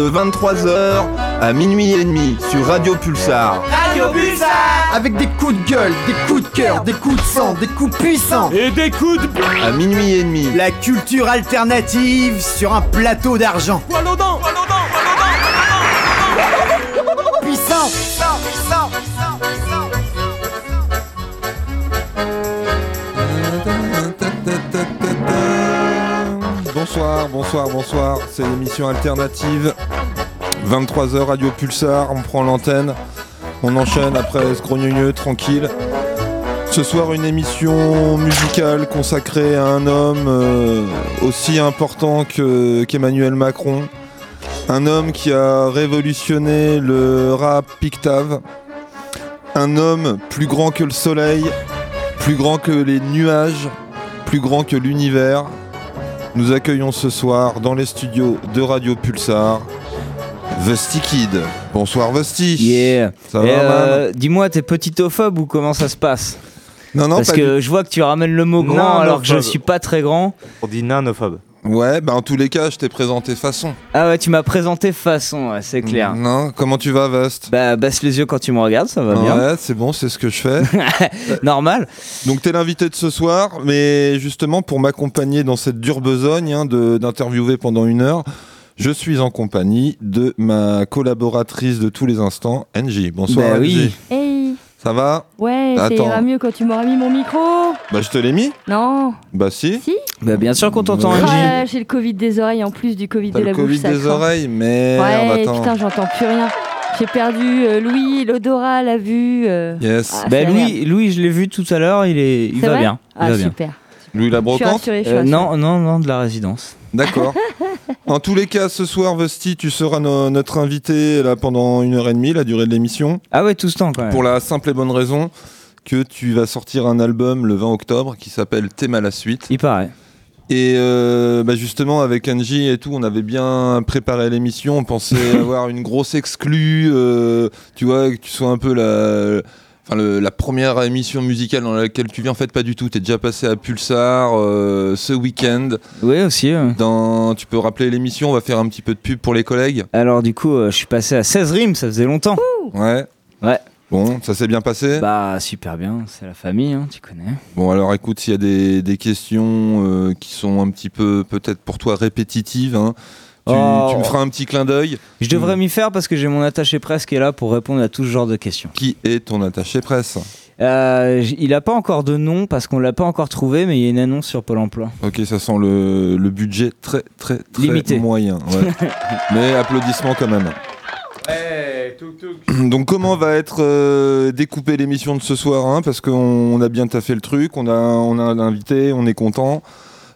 De 23h à minuit et demi sur Radio Pulsar. Radio Pulsar. Avec des coups de gueule, des coups de cœur, des coups de sang, des coups puissants. Et des coups de... À minuit et demi. La culture alternative sur un plateau d'argent. Poil Bonsoir, bonsoir. C'est l'émission alternative. 23h Radio Pulsar, on prend l'antenne. On enchaîne après ce tranquille. Ce soir, une émission musicale consacrée à un homme euh, aussi important que- qu'Emmanuel Macron. Un homme qui a révolutionné le rap pictave. Un homme plus grand que le soleil, plus grand que les nuages, plus grand que l'univers. Nous accueillons ce soir dans les studios de Radio Pulsar Vesti Kid. Bonsoir Vesti. Yeah. Ça Et, va euh, man Dis-moi, t'es petitophobe ou comment ça se passe Non, non, Parce pas que je vois que tu ramènes le mot grand Non, alors que je suis pas très grand. On dit nanophobe. Ouais, bah en tous les cas, je t'ai présenté façon. Ah ouais, tu m'as présenté façon, ouais, c'est clair. Non, comment tu vas Vest Bah, baisse les yeux quand tu me regardes, ça va bien. Ouais, c'est bon, c'est ce que je fais. Normal. Donc t'es l'invité de ce soir, mais justement pour m'accompagner dans cette dure besogne hein, de- d'interviewer pendant une heure, je suis en compagnie de ma collaboratrice de tous les instants, NJ. Bonsoir Bah NJ. oui. Hey, Ça va ouais, ça Attends. ira mieux quand tu m'auras mis mon micro. Bah je te l'ai mis Non, Bah si. si. Bah, bien sûr qu'on t'entend, Ouais. NJ. Ah, J'ai le Covid des oreilles en plus du Covid T'as de la le Covid bouche. ça des craint. oreilles, merde, Ouais, putain, j'entends plus rien. J'ai perdu euh, Louis, l'odorat, la vue. euh. Yes. Ah, Bah, c'est Louis, Louis, je l'ai vu tout à l'heure, il, est... il C'est va vrai bien. Il Ah, va bien. super. Louis la Je suis brocante rassurée, je suis Euh, rassurée. non, non, non, de la résidence. D'accord. en tous les cas, ce soir, Vesti, tu seras no- notre invité là, pendant une heure et demie, la durée de l'émission, Ah ouais, tout ce temps quand même. pour la simple et bonne raison que tu vas sortir un album le 20 octobre qui s'appelle Thème à la suite. Il paraît. Et euh, bah, justement, avec Angie et tout, on avait bien préparé l'émission. On pensait avoir une grosse exclue, euh, tu vois, que tu sois un peu la. Enfin, le- la première émission musicale dans laquelle tu viens, en fait, pas du tout. Tu es déjà passé à Pulsar euh, ce week-end. Oui, aussi. Dans, tu peux rappeler l'émission, on va faire un petit peu de pub pour les collègues. Alors, du coup, euh, je suis passé à 16 rimes, ça faisait longtemps. Ouais. Ouais. Bon, ça s'est bien passé? Bah, super bien, c'est la famille, hein, tu connais. Bon, alors écoute, s'il y a des, des questions euh, qui sont un petit peu, peut-être pour toi, répétitives, hein, tu, Oh. tu me feras un petit clin d'œil. Je devrais m'y faire parce que j'ai mon attaché presse qui est là pour répondre à tout ce genre de questions. Qui est ton attaché presse Euh, il a pas encore de nom parce qu'on l'a pas encore trouvé, mais il y a une annonce sur Pôle emploi. Ok, ça sent le, le budget très, très, très Limité. moyen. ouais. Mais applaudissements quand même. Donc comment va être euh, découpée l'émission de ce soir hein, Parce qu'on on a bien taffé le truc, on a, on a un invité, on est content.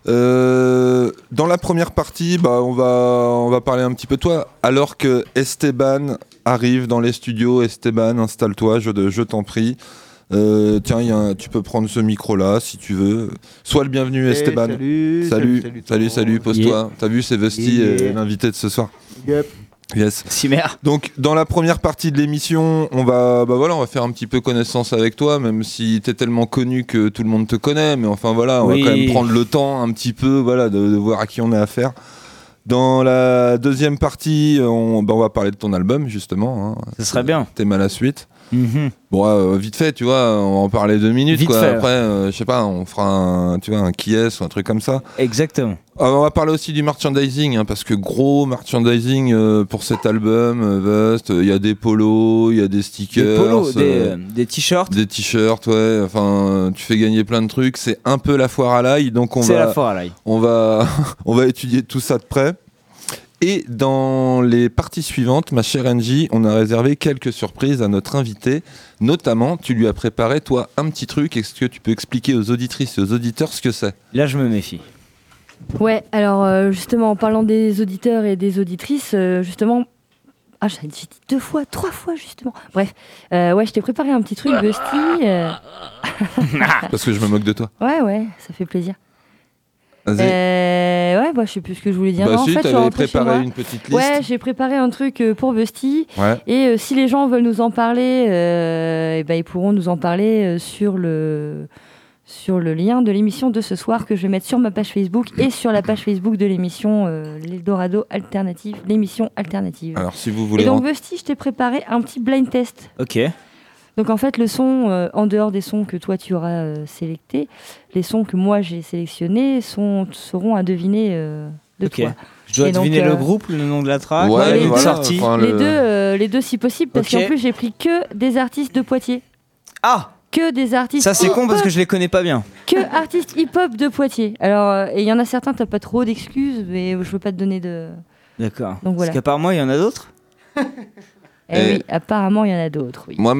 Euh, dans la première partie, bah, on, va, on va parler un petit peu de toi. Alors que Esteban arrive dans les studios, Esteban, installe-toi, je, je t'en prie. Euh, tiens, il y a un- tu peux prendre ce micro-là si tu veux. Sois le bienvenu, Esteban. salut, Salut, salut, salut, pose-toi. T'as vu, c'est Vesti, Yeah. l'invité de ce soir. Yes. Simer. Donc, dans la première partie de l'émission, on va, bah voilà, on va faire un petit peu connaissance avec toi, même si t'es tellement connu que tout le monde te connaît. Mais enfin, voilà, on Oui. va quand même prendre le temps un petit peu, voilà, de, de voir à qui on a affaire. Dans la deuxième partie, on, bah, on va parler de ton album, justement. Hein. Ce serait bien. T'es mal à la suite. Mhm. Bon, euh, vite fait, tu vois, on va en parler deux minutes, Vite quoi. fait. Après, euh, je sais pas, on fera un, tu vois, un qui est ou un truc comme ça. Exactement. Ah, on va parler aussi du merchandising, hein, parce que gros merchandising euh, pour cet album, euh, Vest, il y a des polos, il y a des stickers, Des polos, des, euh, euh, t-shirts. des t-shirts, ouais, enfin, tu fais gagner plein de trucs, c'est un peu la foire à l'ail, donc on C'est va, la foire à l'ail. on va, on va étudier tout ça de près. Et dans les parties suivantes, ma chère Angie, on a réservé quelques surprises à notre invité. Notamment, tu lui as préparé, toi, un petit truc. Est-ce que tu peux expliquer aux auditrices et aux auditeurs ce que c'est? Là, je me méfie. Ouais, alors euh, justement, en parlant des auditeurs et des auditrices, euh, justement. Ah, j'ai dit deux fois, trois fois, justement. Bref, euh, ouais, je t'ai préparé un petit truc, Busty. euh, Parce que je me moque de toi. Ouais, ouais, ça fait plaisir. Vas-y. Euh, ouais, bah, je sais plus ce que je voulais dire. bah Non, en si, fait, je suis t'avais rentrée chez préparé moi. une petite liste. Ouais, j'ai préparé un truc euh, pour Busty. Ouais. Et euh, si les gens veulent nous en parler, euh, eh ben, ils pourront nous en parler euh, sur le sur le lien de l'émission de ce soir que je vais mettre sur ma page Facebook et sur la page Facebook de l'émission euh, L'Eldorado Alternative, l'émission alternative. Alors si vous Et voulez... donc, rentrer- Busty, je t'ai préparé un petit blind test. Ok. Donc, en fait, le son, euh, en dehors des sons que toi tu auras euh, sélectés, les sons que moi j'ai sélectionnés sont, seront à deviner euh, de Ok. toi. Je dois Et donc, deviner euh, le groupe, le nom de la track, Ouais, une voilà, sortie. enfin, Les, le- deux, euh, les deux si possible, parce qu'en plus j'ai pris que des artistes de Poitiers. Ah Que des artistes. Ça c'est con parce que je les connais pas bien. que artistes hip-hop de Poitiers. Alors, euh, et il y en a certains, t'as pas trop d'excuses, mais je veux pas te donner de. D'accord. Donc voilà. Parce qu'à part moi, il y en a d'autres? Eh Et- oui, apparemment, il y en a d'autres, oui. Moi,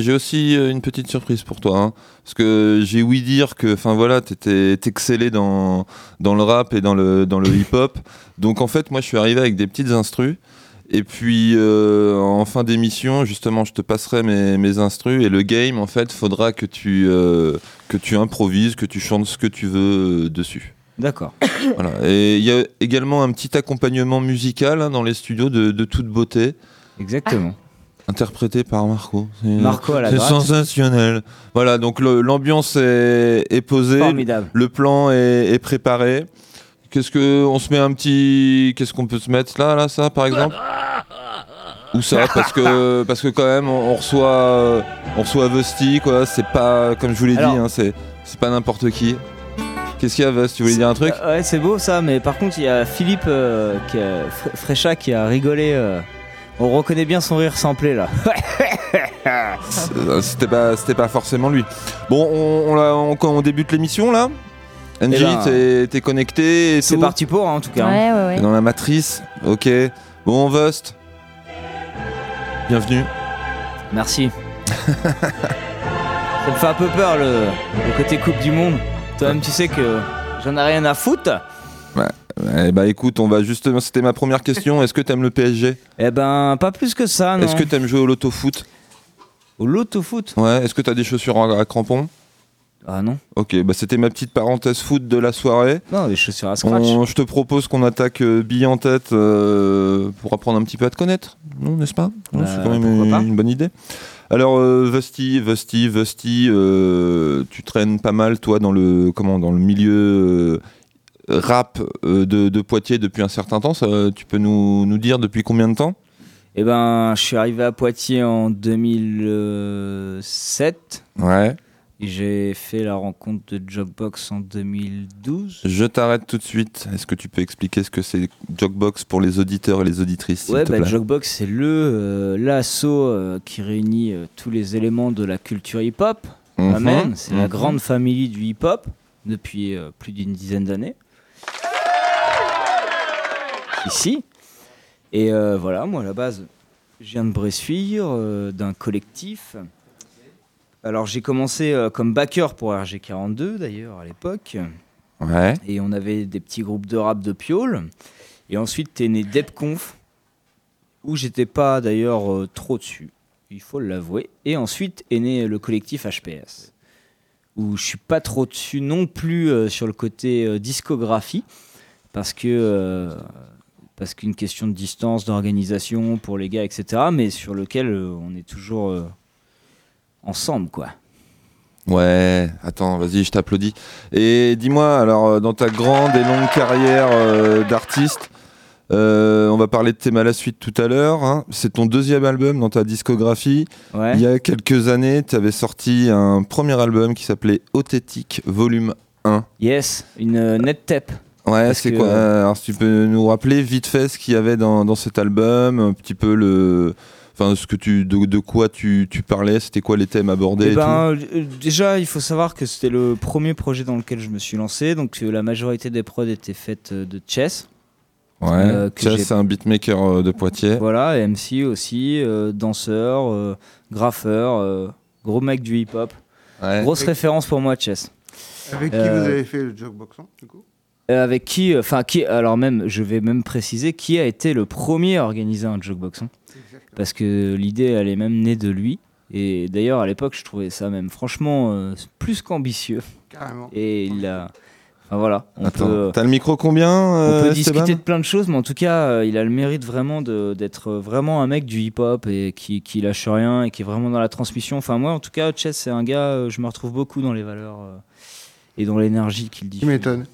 j'ai aussi euh, une petite surprise pour toi. hein. parce que j'ai ouï dire que, enfin voilà, t'étais t'excellais dans, dans le rap et dans le, dans le hip-hop. Donc en fait, moi, je suis arrivé avec des petites instrus. Et puis, euh, en fin d'émission, justement, je te passerai mes, mes instrus. Et le game, en fait, faudra que tu, euh, que tu improvises, que tu chantes ce que tu veux euh, dessus. D'accord. Voilà. Et il y a également un petit accompagnement musical hein, dans les studios de, de toute beauté, Exactement. interprété par Marco. Marco à la c'est droite. sensationnel. Voilà, donc le- l'ambiance est, est posée, Formidable. le plan est, est préparé. Qu'est-ce que on se met un petit, qu'est-ce qu'on peut se mettre là, là, ça, par exemple? Ou ça, parce que parce que quand même on, on reçoit euh, on reçoit Vesti, quoi. C'est pas comme je vous l'ai dit, Alors- hein, c'est c'est pas n'importe qui. Qu'est-ce qu'il y a, Vest Tu voulais dire un truc? Euh, Ouais, c'est beau ça, mais par contre, il y a Philippe euh, qui a- Fr- Frécha qui a rigolé. euh, On reconnaît bien son rire samplé là. C'était pas c'était pas forcément lui. Bon, on, on, l'a- on- quand on débute l'émission là. Angie, Eh ben, t'es- t'es connecté et C'est tout parti pour hein, en tout cas. hein. Ouais, ouais, ouais. T'es dans la matrice, ok. Bon, Vust. Bienvenue. Merci. ça me fait un peu peur le, le côté Coupe du Monde. Toi-même, tu sais que j'en ai rien à foutre. Eh bah écoute, on va justement. C'était ma première question. Est-ce que t'aimes le PSG Eh ben, pas plus que ça, non. Est-ce que t'aimes jouer au loto-foot Au loto-foot Ouais. Est-ce que t'as des chaussures à, à crampons? Ah non. Ok, bah c'était ma petite parenthèse foot de la soirée. Non, des chaussures à scratch. On- je te propose qu'on attaque euh, bille en tête euh, pour apprendre un petit peu à te connaître, non, n'est-ce pas? Non, Bah, C'est quand même pourquoi une, pas. une bonne idée. Alors, euh, Vesti, Vesti, Vesti, euh, tu traînes pas mal, toi, dans le, comment, dans le milieu euh, rap euh, de, de Poitiers depuis un certain temps. Ça, tu peux nous, nous dire depuis combien de temps? Eh ben, je suis arrivé à Poitiers en 2007. Ouais. J'ai fait la rencontre de Jogbox en 2012. Je t'arrête tout de suite. Est-ce que tu peux expliquer ce que c'est Jogbox pour les auditeurs et les auditrices Ouais, bah, Jogbox, c'est le euh, l'assaut euh, qui réunit euh, tous les éléments de la culture hip-hop. Amen. C'est la Mhm. grande famille du hip-hop depuis plus d'une dizaine d'années. Ici. Et euh, voilà, moi à la base, je viens de Bressuire, euh, d'un collectif. Alors j'ai commencé euh, comme backer pour RG42 d'ailleurs à l'époque. Ouais. Et on avait des petits groupes de rap de Piole. Et ensuite, t'es né DepConf, où j'étais pas d'ailleurs trop dessus, il faut l'avouer. Et ensuite est né le collectif HPS, où je suis pas trop dessus non plus sur le côté discographie, parce que. Parce qu'une question de distance, d'organisation pour les gars, etc. Mais sur lequel euh, on est toujours euh, ensemble, quoi. Ouais, attends, vas-y, je t'applaudis. Et dis-moi, alors, euh, dans ta grande et longue carrière euh, d'artiste, euh, on va parler de Thème à la suite tout à l'heure. hein. C'est ton deuxième album dans ta discographie. Ouais. Il y a quelques années, tu avais sorti un premier album qui s'appelait Othétique Volume 1. Yes, une euh, net tape. Ouais, c'est quoi euh, Alors, si tu peux nous rappeler vite fait ce qu'il y avait dans, dans cet album, un petit peu le. Enfin, ce que tu, de, de quoi tu, tu parlais, c'était quoi les thèmes abordés Eh et ben, euh, déjà, il faut savoir que c'était le premier projet dans lequel je me suis lancé. Donc, euh, la majorité des prods étaient faites euh, de chess. Ouais, euh, que Chess, c'est un beatmaker euh, de Poitiers. Voilà, et MC aussi, euh, danseur, euh, graffeur, euh, gros mec du hip-hop. Ouais. Grosse référence pour moi, chess. Avec qui Euh, vous avez fait le jogboxon du coup? Avec qui, enfin, qui, alors même, je vais même préciser qui a été le premier à organiser un jukebox. hein. Parce que l'idée, elle est même née de lui. Et d'ailleurs, à l'époque, je trouvais ça même franchement euh, plus qu'ambitieux. Carrément. Et il a Enfin, voilà. On Attends, peut, t'as le micro combien on euh, peut discuter de plein de choses, mais en tout cas, euh, il a le mérite vraiment de- d'être vraiment un mec du hip-hop et qui, qui lâche rien et qui est vraiment dans la transmission. Enfin, moi, en tout cas, Chess, c'est un gars, euh, je me retrouve beaucoup dans les valeurs euh, et dans l'énergie qu'il dit. Tu m'étonnes.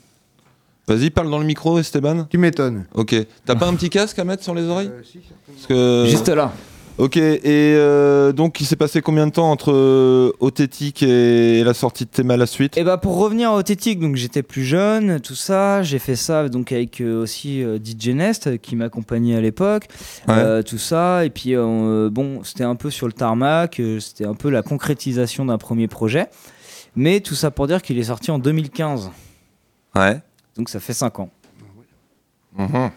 Vas-y, parle dans le micro, Esteban. Tu m'étonnes. Ok. T'as pas un petit casque à mettre sur les oreilles Euh, si, certainement. Parce que... Juste là. Ok, et euh, donc il s'est passé combien de temps entre euh, Othétique et la sortie de Théma la suite? Et bah pour revenir à Othétique, donc j'étais plus jeune, tout ça, j'ai fait ça donc avec euh, aussi DJ Nest qui m'accompagnait à l'époque, Ouais. euh, tout ça, et puis euh, bon c'était un peu sur le tarmac, c'était un peu la concrétisation d'un premier projet, mais tout ça pour dire qu'il est sorti en 2015, Ouais. Donc ça fait 5 ans. Mhm.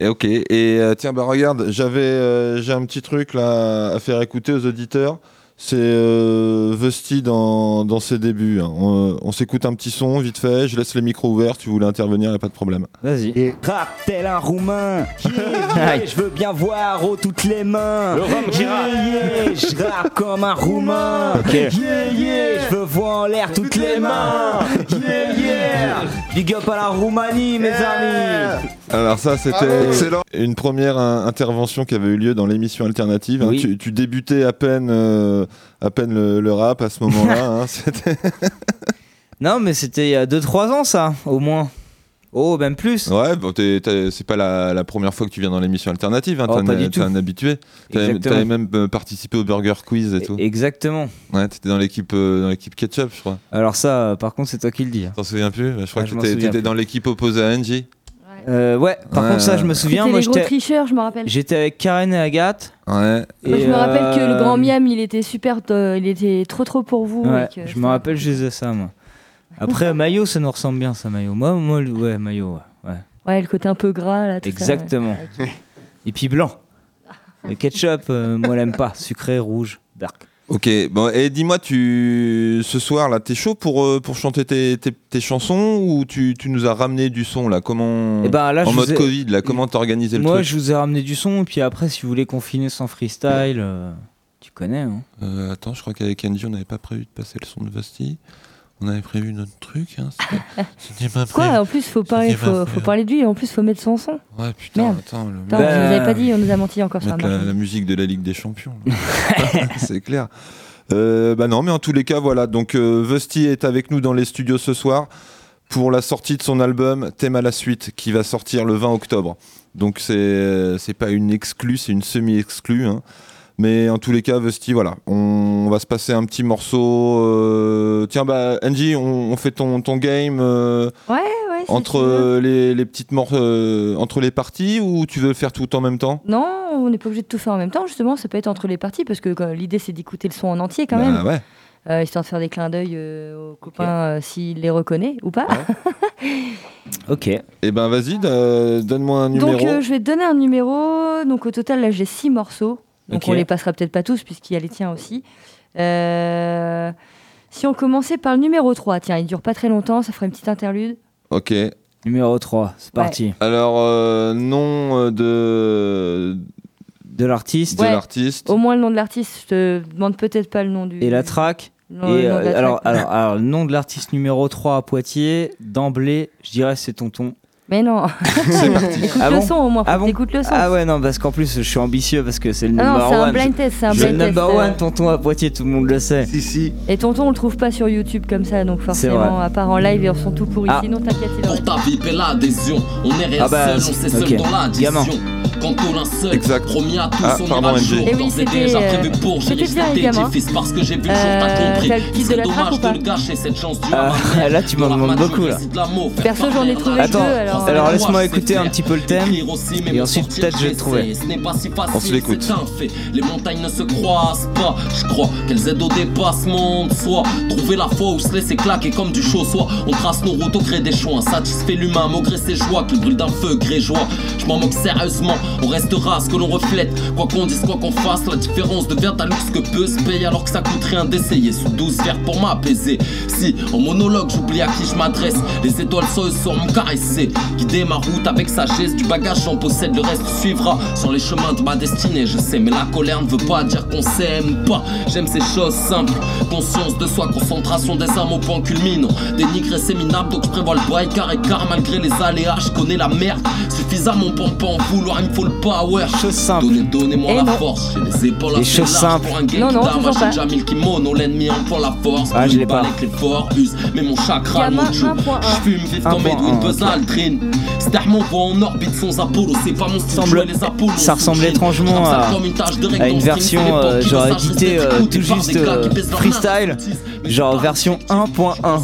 Et ok. Et euh, tiens, bah regarde, j'avais, euh, j'ai un petit truc là à faire écouter aux auditeurs. C'est euh, Vesti dans, dans ses débuts. hein. On, on s'écoute un petit son vite fait. Je laisse les micros ouverts. Si vous voulez intervenir, y a pas de problème. Vas-y. Et Rap tel un roumain, yeah, yeah, je veux bien voir oh, toutes les mains. Yeah, yeah, je rappe comme un roumain. Yeah, yeah, je veux voir en l'air toutes les mains. Yeah, yeah, big up à la Roumanie, mes amis. Alors ça, c'était Excellent. une première intervention qui avait eu lieu dans l'émission alternative. hein. Oui. Tu, tu débutais à peine, euh, à peine le, le rap à ce moment-là. hein. Non mais c'était il y a 2-3 ans ça, au moins. Oh, même plus. Ouais, bon, c'est pas la, la première fois que tu viens dans l'émission alternative. Hein. Oh, T'es un- un habitué. T'avais même euh, participé au Burger Quiz et tout. Exactement. Ouais, t'étais dans l'équipe euh, dans l'équipe Ketchup, je crois. Alors ça, euh, par contre, c'est toi qui le dis. hein. T'en souviens plus? Je crois Ah, que t'étais dans l'équipe opposée à Angie. Euh, ouais, par Ouais, contre, ça, ouais. je me souviens. C'était Moi, les gros j'étais tricheurs, je me rappelle. j'étais avec Karen et Agathe. Ouais. Moi, et, je me rappelle que le euh, grand Miam, il était super, euh, il était trop trop pour vous. Ouais, et que je me rappelle juste de ça, moi. Après, Maillot, ça nous ressemble bien, ça, Maillot. Moi, moi le- ouais, Maillot, ouais. ouais. Ouais, le côté un peu gras là. Tout ça, Exactement. ouais. Et puis blanc. Le ketchup, euh, moi, j'aime pas. Sucré, rouge, dark. Ok, bon, et dis-moi, tu ce soir là, t'es chaud pour, euh, pour chanter tes, tes, tes chansons ou tu, tu nous as ramené du son là? Comment Et ben là, en mode ai- Covid là, comment t'as organisé le Moi, truc? je vous ai ramené du son, et puis après, si vous voulez confiner sans freestyle, euh, tu connais, hein. Euh, Attends, je crois qu'avec Angie, on n'avait pas prévu de passer le son de Vasti. On avait prévu notre truc. Hein. c'était- pas. Quoi En plus, faut parler, faut, parler de lui. Et en plus, faut mettre son son. Ouais, putain, Merde. attends. Le... Attends, Bah, vous nous avez pas dit, on nous a menti encore sur la la, musique de la Ligue des Champions. C'est clair. Euh, bah non, mais en tous les cas, voilà. Donc, euh, Vesti est avec nous dans les studios ce soir pour la sortie de son album Thème à la suite qui va sortir le 20 octobre. Donc, c'est c'est pas une exclue, c'est une semi-exclue. hein. Mais en tous les cas, Vesti, voilà. On, on va se passer un petit morceau. euh, Tiens, bah, Angie, on, on fait ton, ton game. euh, Ouais, ouais. si entre les, les petites morts euh, entre les parties ou tu veux faire tout en même temps? Non, on n'est pas obligé de tout faire en même temps. Justement, ça peut être entre les parties parce que l'idée c'est d'écouter le son en entier quand Bah même, ouais. euh, histoire de faire des clins d'œil euh, aux copains euh, s'ils les reconnaît ou pas. Ok. Et ben vas-y, donne-moi un numéro. Donc euh, je vais te donner un numéro. Donc au total là j'ai six morceaux. Donc Ok. on les passera peut-être pas tous puisqu'il y a les tiens aussi. Euh, Si on commençait par le numéro 3, tiens, il dure pas très longtemps, ça ferait une petite interlude. Ok. Numéro 3, c'est Ouais. parti. Alors euh, nom euh, de De l'artiste de l'artiste. Au moins le nom de l'artiste, je te demande peut-être pas le nom du. et la track. Et euh, alors, track. alors, alors, le nom de l'artiste numéro 3 à Poitiers, d'emblée, je dirais c'est Tonton. Mais non, C'est parti. écoute Ah le bon son au moins, Ah bon t'écoutes le son. Ah ouais, non, parce qu'en plus, je suis ambitieux parce que c'est le Ah non, number c'est un one. blind test, c'est un C'est le blind test. number euh. one, Tonton à Poitiers, tout le monde le sait. Si, si. Et tonton, on le trouve pas sur YouTube comme ça, donc forcément, à part en live, ils sont tout pourris. Ah. Sinon, t'inquiète, il aurait. Pour ta vie, l'adhésion. On est rien Ah bah, seul, on s'est ok. seul dans l'addition. Gamin. Quand on a seul, Exact. promis à tous, Ah, on pardon, ira le NG. jour. Eh oui, et c'était, déjà euh, prévu pour, j'ai les fils parce que j'ai vu le jour, Euh, t'as compris. track dommage ou pas de le gâcher, cette chance du Ah, là, tu m'en demandes beaucoup, là. Perso, j'en ai trouvé deux, alors. Alors laisse-moi écouter un petit peu le thème, Écrire aussi, mais et ensuite, peut-être, je vais le trouver. j'essaie. Ce n'est pas si On se facile, l'écoute. c'est un fait. Les montagnes ne se croisent pas. Je crois qu'elles aident au dépassement de soi. Trouver la foi ou se laisser claquer comme du chaud soit. On trace nos routes au gré des choix. Satisfait l'humain, malgré ses joies qui brûlent d'un feu gré joie. Je m'en moque sérieusement On restera ce que l'on reflète. Quoi qu'on dise, quoi qu'on fasse, la différence devient un luxe que peu se paye alors que ça coûte rien d'essayer. Sous 12 verres pour m'apaiser. Si en monologue j'oublie à qui je m'adresse, les étoiles sont sur me caresser. Guider ma route avec sagesse, du bagage j'en possède, le reste suivra sur les chemins de ma destinée. Je sais, mais la colère ne veut pas dire qu'on s'aime pas. J'aime ces choses simples. Conscience de soi, concentration des âmes au point culminant. Dénigrer c'est minable, donc je prévois le bail car et car malgré les aléas, je connais la merde. Suffisamment pour pas en vouloir, il me faut le power. Donnez, donnez-moi Eh la non. force. J'ai les épaules Les assez choses larges simples. pour un gay Non, non, guitare, toujours machine pas. Jamil kimono, l'ennemi emploie la force. Ah, je l'ai pas. Avec les forts use, mais mon chakra. 1.1. Je fume Un comme Edwin Buzz. Aldrin. Starman voit en orbite sans Apollo, c'est pas mon style. Semble- jouer les Apollos ça ressemble étrangement à- une à version, euh, éditée, des euh, tout juste, euh, freestyle, genre version parle, 1.1.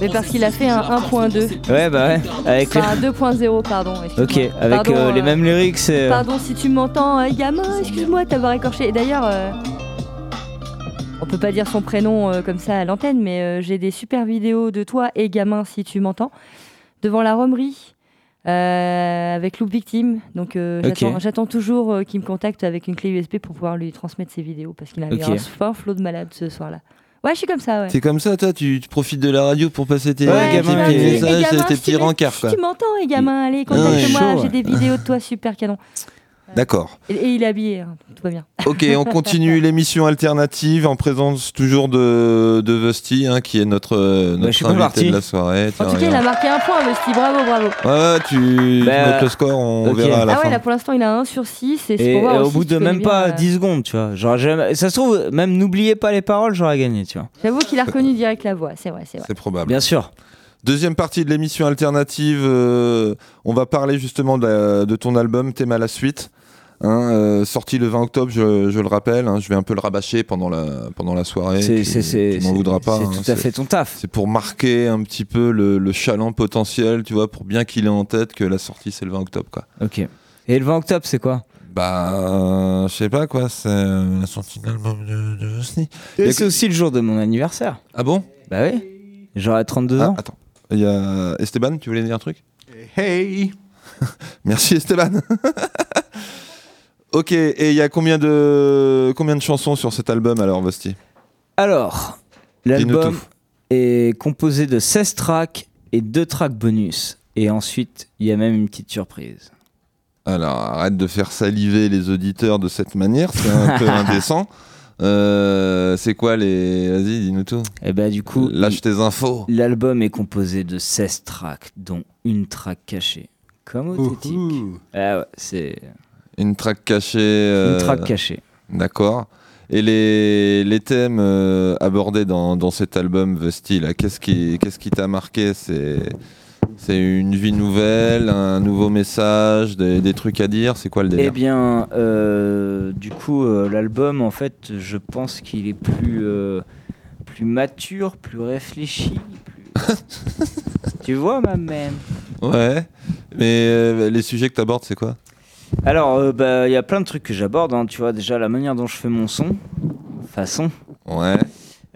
Mais parce qu'il a fait un 1.2. Ouais, bah ouais. Avec les... Enfin, 2.0, pardon. Ok, avec Pardon, euh, les mêmes lyrics. euh, Pardon si tu m'entends, euh, gamin, excuse-moi de t'avoir écorché. Et d'ailleurs, euh, on peut pas dire son prénom euh, comme ça à l'antenne, mais euh, j'ai des super vidéos de toi et gamin si tu m'entends, devant la romerie. Euh, avec Loop Victime, donc euh, j'attends- toujours euh, qu'il me contacte avec une clé USB pour pouvoir lui transmettre ses vidéos parce qu'il a eu Ok. un fin flot de malade ce soir-là. Ouais, je suis comme ça, ouais. C'est comme ça, toi, tu, tu profites de la radio pour passer tes, Ouais, tes gamin, petits et- et messages, tes petits tu- rencarts, tu m'entends, et gamin, allez, contacte-moi, j'ai des vidéos de toi super canon. D'accord. Et, et il est habillé, hein, tout va bien. Ok, on continue l'émission alternative en présence toujours de, de Vusty, hein, qui est notre, euh, Bah, notre invité de la soirée. En tout cas, il a marqué un point, Rusty, bravo, bravo. Ouais, ouais, tu Bah, notes le score, on ok. verra à la Ah ouais, fin. là pour l'instant il a 1 sur 6 et c'est Et, pour voir et au bout de même pas euh, 10 secondes, tu vois. Genre, ça se trouve, même n'oubliez pas les paroles, j'aurais gagné, tu vois. J'avoue qu'il a reconnu direct la voix, c'est vrai, c'est vrai. C'est probable. Bien sûr. Deuxième partie de l'émission alternative, euh, on va parler justement de, la- de ton album Thème à la suite. Hein, euh, sorti le 20 octobre, je, je le rappelle. hein, je vais un peu le rabâcher pendant la, pendant la soirée. C'est tu- c'est- c'est- tu m'en voudras pas. c'est hein, tout à c'est- fait ton taf. C'est pour marquer un petit peu le, le chaland potentiel, tu vois, pour bien qu'il ait en tête que la sortie c'est le 20 octobre, quoi. Ok. Et le 20 octobre, c'est quoi? Bah, euh, je sais pas quoi, c'est euh, la sortie de l'album de, de C'est aussi le jour de mon anniversaire. Ah bon? Bah oui. J'aurai 32 Ah, ans. Attends, il y a Esteban, tu voulais dire un truc? Hey Merci Esteban. ok, et il y a combien de combien de chansons sur cet album alors, Vosti Alors, l'album est composé de 16 tracks et 2 tracks bonus. Et ensuite, il y a même une petite surprise. Alors, arrête de faire saliver les auditeurs de cette manière, c'est un peu indécent. Euh, c'est quoi les. Vas-y, dis-nous tout. Et bah du coup, Lâche tes infos. l'album est composé de 16 tracks, dont une track cachée. Comme au. Ah ouais, c'est Une track cachée. euh, une track cachée. D'accord. Et les, les thèmes euh, abordés dans, dans cet album, Vesti, là, qu'est-ce qui qu'est-ce qui t'a marqué? C'est c'est une vie nouvelle, un nouveau message, des, des trucs à dire? C'est quoi le Eh délire bien, euh, du coup, euh, l'album, en fait, je pense qu'il est plus, euh, plus mature, plus réfléchi. plus- tu vois, ma même. Ouais. Mais euh, les sujets que t'abordes, c'est quoi? Alors, euh, bah, il y a plein de trucs que j'aborde. hein. Tu vois, déjà, la manière dont je fais mon son, façon. Ouais.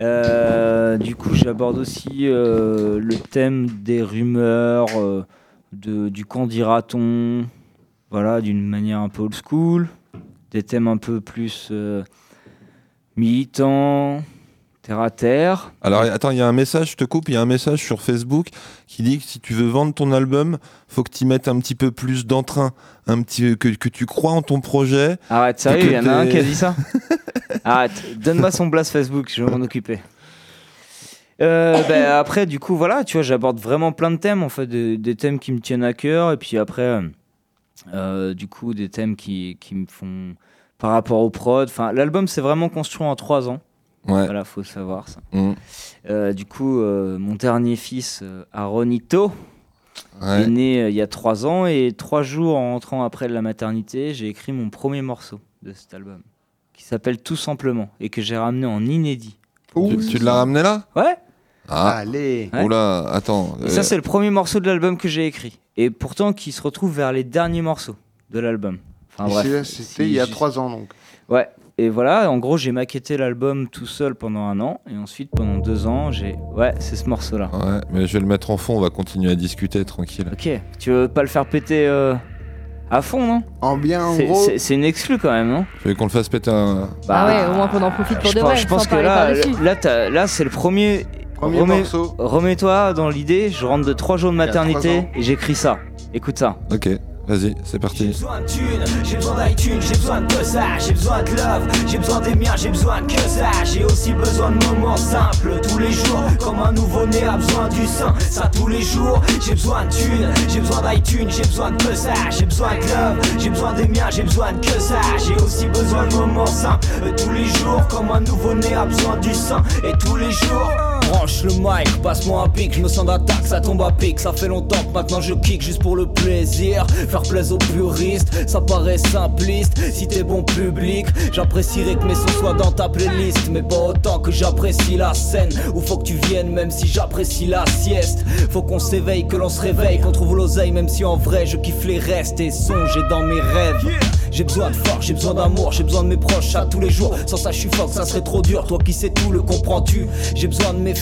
Euh, du coup, j'aborde aussi euh, le thème des rumeurs, de, du quand dira-t-on, voilà, d'une manière un peu old school, des thèmes un peu plus militants, terre à terre. Alors attends, il y a un message, je te coupe, il y a un message sur Facebook qui dit que si tu veux vendre ton album, faut que tu mettes un petit peu plus d'entrain, un petit que, que tu crois en ton projet. Arrête, sérieux, il y en a un qui a dit ça Arrête, donne-moi son blast Facebook, je vais m'en occuper. Euh, ben, après, du coup, voilà, tu vois, j'aborde vraiment plein de thèmes, en fait, des, des thèmes qui me tiennent à cœur, et puis après, euh, euh, du coup, des thèmes qui, qui me font par rapport au prod. Enfin, l'album, c'est vraiment construit en trois ans. Ouais. Voilà, faut savoir ça. Mm. Euh, du coup, euh, mon dernier fils, euh, Aronito, Ouais. est né euh, il y a trois ans, et trois jours en rentrant après de la maternité, j'ai écrit mon premier morceau de cet album, qui s'appelle Tout simplement, et que j'ai ramené en inédit. Tu, tu l'as ramené là? Ouais Ah. Allez Ouais. Oula, attends. Et euh, ça, c'est le premier morceau de l'album que j'ai écrit. Et pourtant, qui se retrouve vers les derniers morceaux de l'album. Enfin C'était il y a trois ans donc. Ouais. Et voilà, en gros, j'ai maquetté l'album tout seul pendant un an. Et ensuite, pendant deux ans, j'ai. Ouais, c'est ce morceau-là. Ouais, mais je vais le mettre en fond, on va continuer à discuter tranquille. Ok. Tu veux pas le faire péter euh, À fond, non? En bien, en C'est- gros. C'est une exclue quand même, non? Tu veux qu'on le fasse péter un. Ah ouais, au moins qu'on en profite pour je de pense, vrai, je pense que là, là, c'est le premier. Premier remets- morceau. Remets-toi dans l'idée, je rentre de 3 jours de maternité trois et j'écris ça. Écoute ça. Ok, vas-y, c'est parti. besoin de thunes, j'ai besoin d'iTunes, j'ai besoin de ça, j'ai besoin de love, j'ai besoin des miens, j'ai besoin que ça, j'ai aussi besoin de moments simples tous les jours, comme un nouveau-né a besoin du sein, ça tous les jours, j'ai besoin de thunes, j'ai besoin d'iTunes, j'ai besoin de ça, j'ai besoin de love, j'ai besoin des miens, j'ai besoin que ça, j'ai aussi besoin de moments simples tous les jours, comme un nouveau-né a besoin du sein, et tous les jours. Branche le mic, passe-moi un pic, je me sens d'attaque, ça tombe à pic, ça fait longtemps que maintenant je kick juste pour le plaisir, faire plaisir aux puristes, ça paraît simpliste, si t'es bon public, j'apprécierais que mes sons soient dans ta playlist, mais pas autant que j'apprécie la scène, ou faut que tu viennes même si j'apprécie la sieste, faut qu'on s'éveille, que l'on se réveille, qu'on trouve l'oseille, même si en vrai je kiffe les restes et songer dans mes rêves. J'ai besoin de force, j'ai besoin d'amour, j'ai besoin de mes proches à tous les jours. Sans ça, je suis fuck, ça serait trop dur. Toi qui sais tout, le comprends-tu? J'ai besoin de mes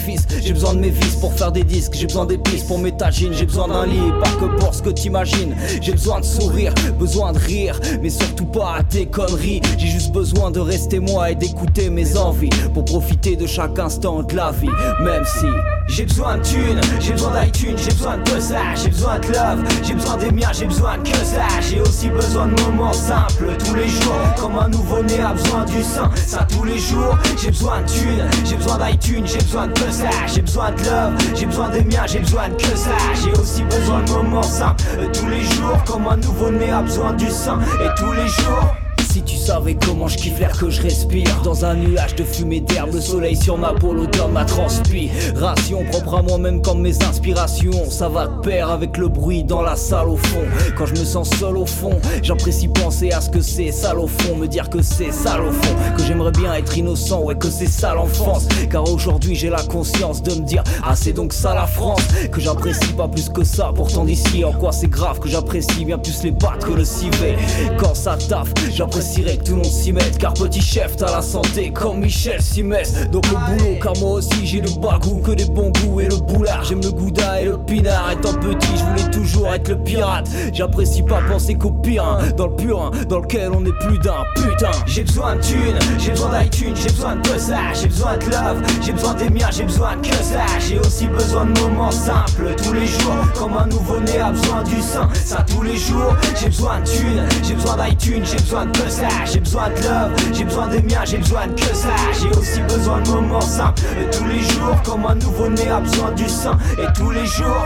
j'ai besoin de mes vis pour faire des disques. J'ai besoin des pistes pour mes tagines, j'ai besoin d'un lit, pas que pour ce que t'imagines. J'ai besoin de sourire, besoin de rire, mais surtout pas à tes conneries. J'ai juste besoin de rester moi et d'écouter mes envies pour profiter de chaque instant de la vie. Même si j'ai besoin de thunes, j'ai besoin d'iTunes, j'ai besoin de ça, j'ai besoin de love, j'ai besoin des miens, j'ai besoin que ça. J'ai aussi besoin de moments simples tous les jours, comme un nouveau-né a besoin du sein, ça tous les jours. J'ai besoin de thunes, j'ai besoin d'iTunes, j'ai besoin de ça, j'ai besoin de love, j'ai besoin des miens, j'ai besoin que ça. J'ai aussi besoin de moments simples tous les jours, comme un nouveau-né a besoin du sein, et tous les jours. Si tu savais comment je kiffe l'air que je respire. Dans un nuage de fumée d'herbe, le soleil sur ma peau, de ma transpiration Propre à moi-même comme mes inspirations. Ça va de pair avec le bruit dans la salle au fond. Quand je me sens seul au fond J'apprécie penser à ce que c'est sale au fond. Me dire que c'est sale au fond Que j'aimerais bien être innocent, ouais que c'est ça l'enfance Car aujourd'hui j'ai la conscience de me dire Ah c'est donc ça la France. Que j'apprécie pas plus que ça Pourtant d'ici en quoi c'est grave que j'apprécie bien plus les battes que le civet. Quand ça taffe, j'apprécierais que tout le monde s'y mette Car petit chef t'as la santé comme Michel Simès. Donc le boulot car moi aussi j'ai le bagou Que des bons goûts et le boulard. J'aime le gouda et le pinard. Étant petit je voulais toujours être le pirate. J'apprécie pas penser qu'au pire hein, Dans le purin dans lequel on est plus d'un Putain. J'ai besoin de thunes, j'ai besoin d'iTunes J'ai besoin de ça, j'ai besoin de love J'ai besoin des miens, j'ai besoin que ça. J'ai aussi besoin de moments simples tous les jours. Comme un nouveau-né a besoin du sein. Ça tous les jours J'ai besoin de thunes, j'ai besoin d'iTunes J'ai besoin de ça, j'ai besoin de love J'ai besoin des miens, j'ai besoin que ça. J'ai aussi besoin de moments simples. Tous les jours Comme un nouveau-né a besoin du sein Et tous les jours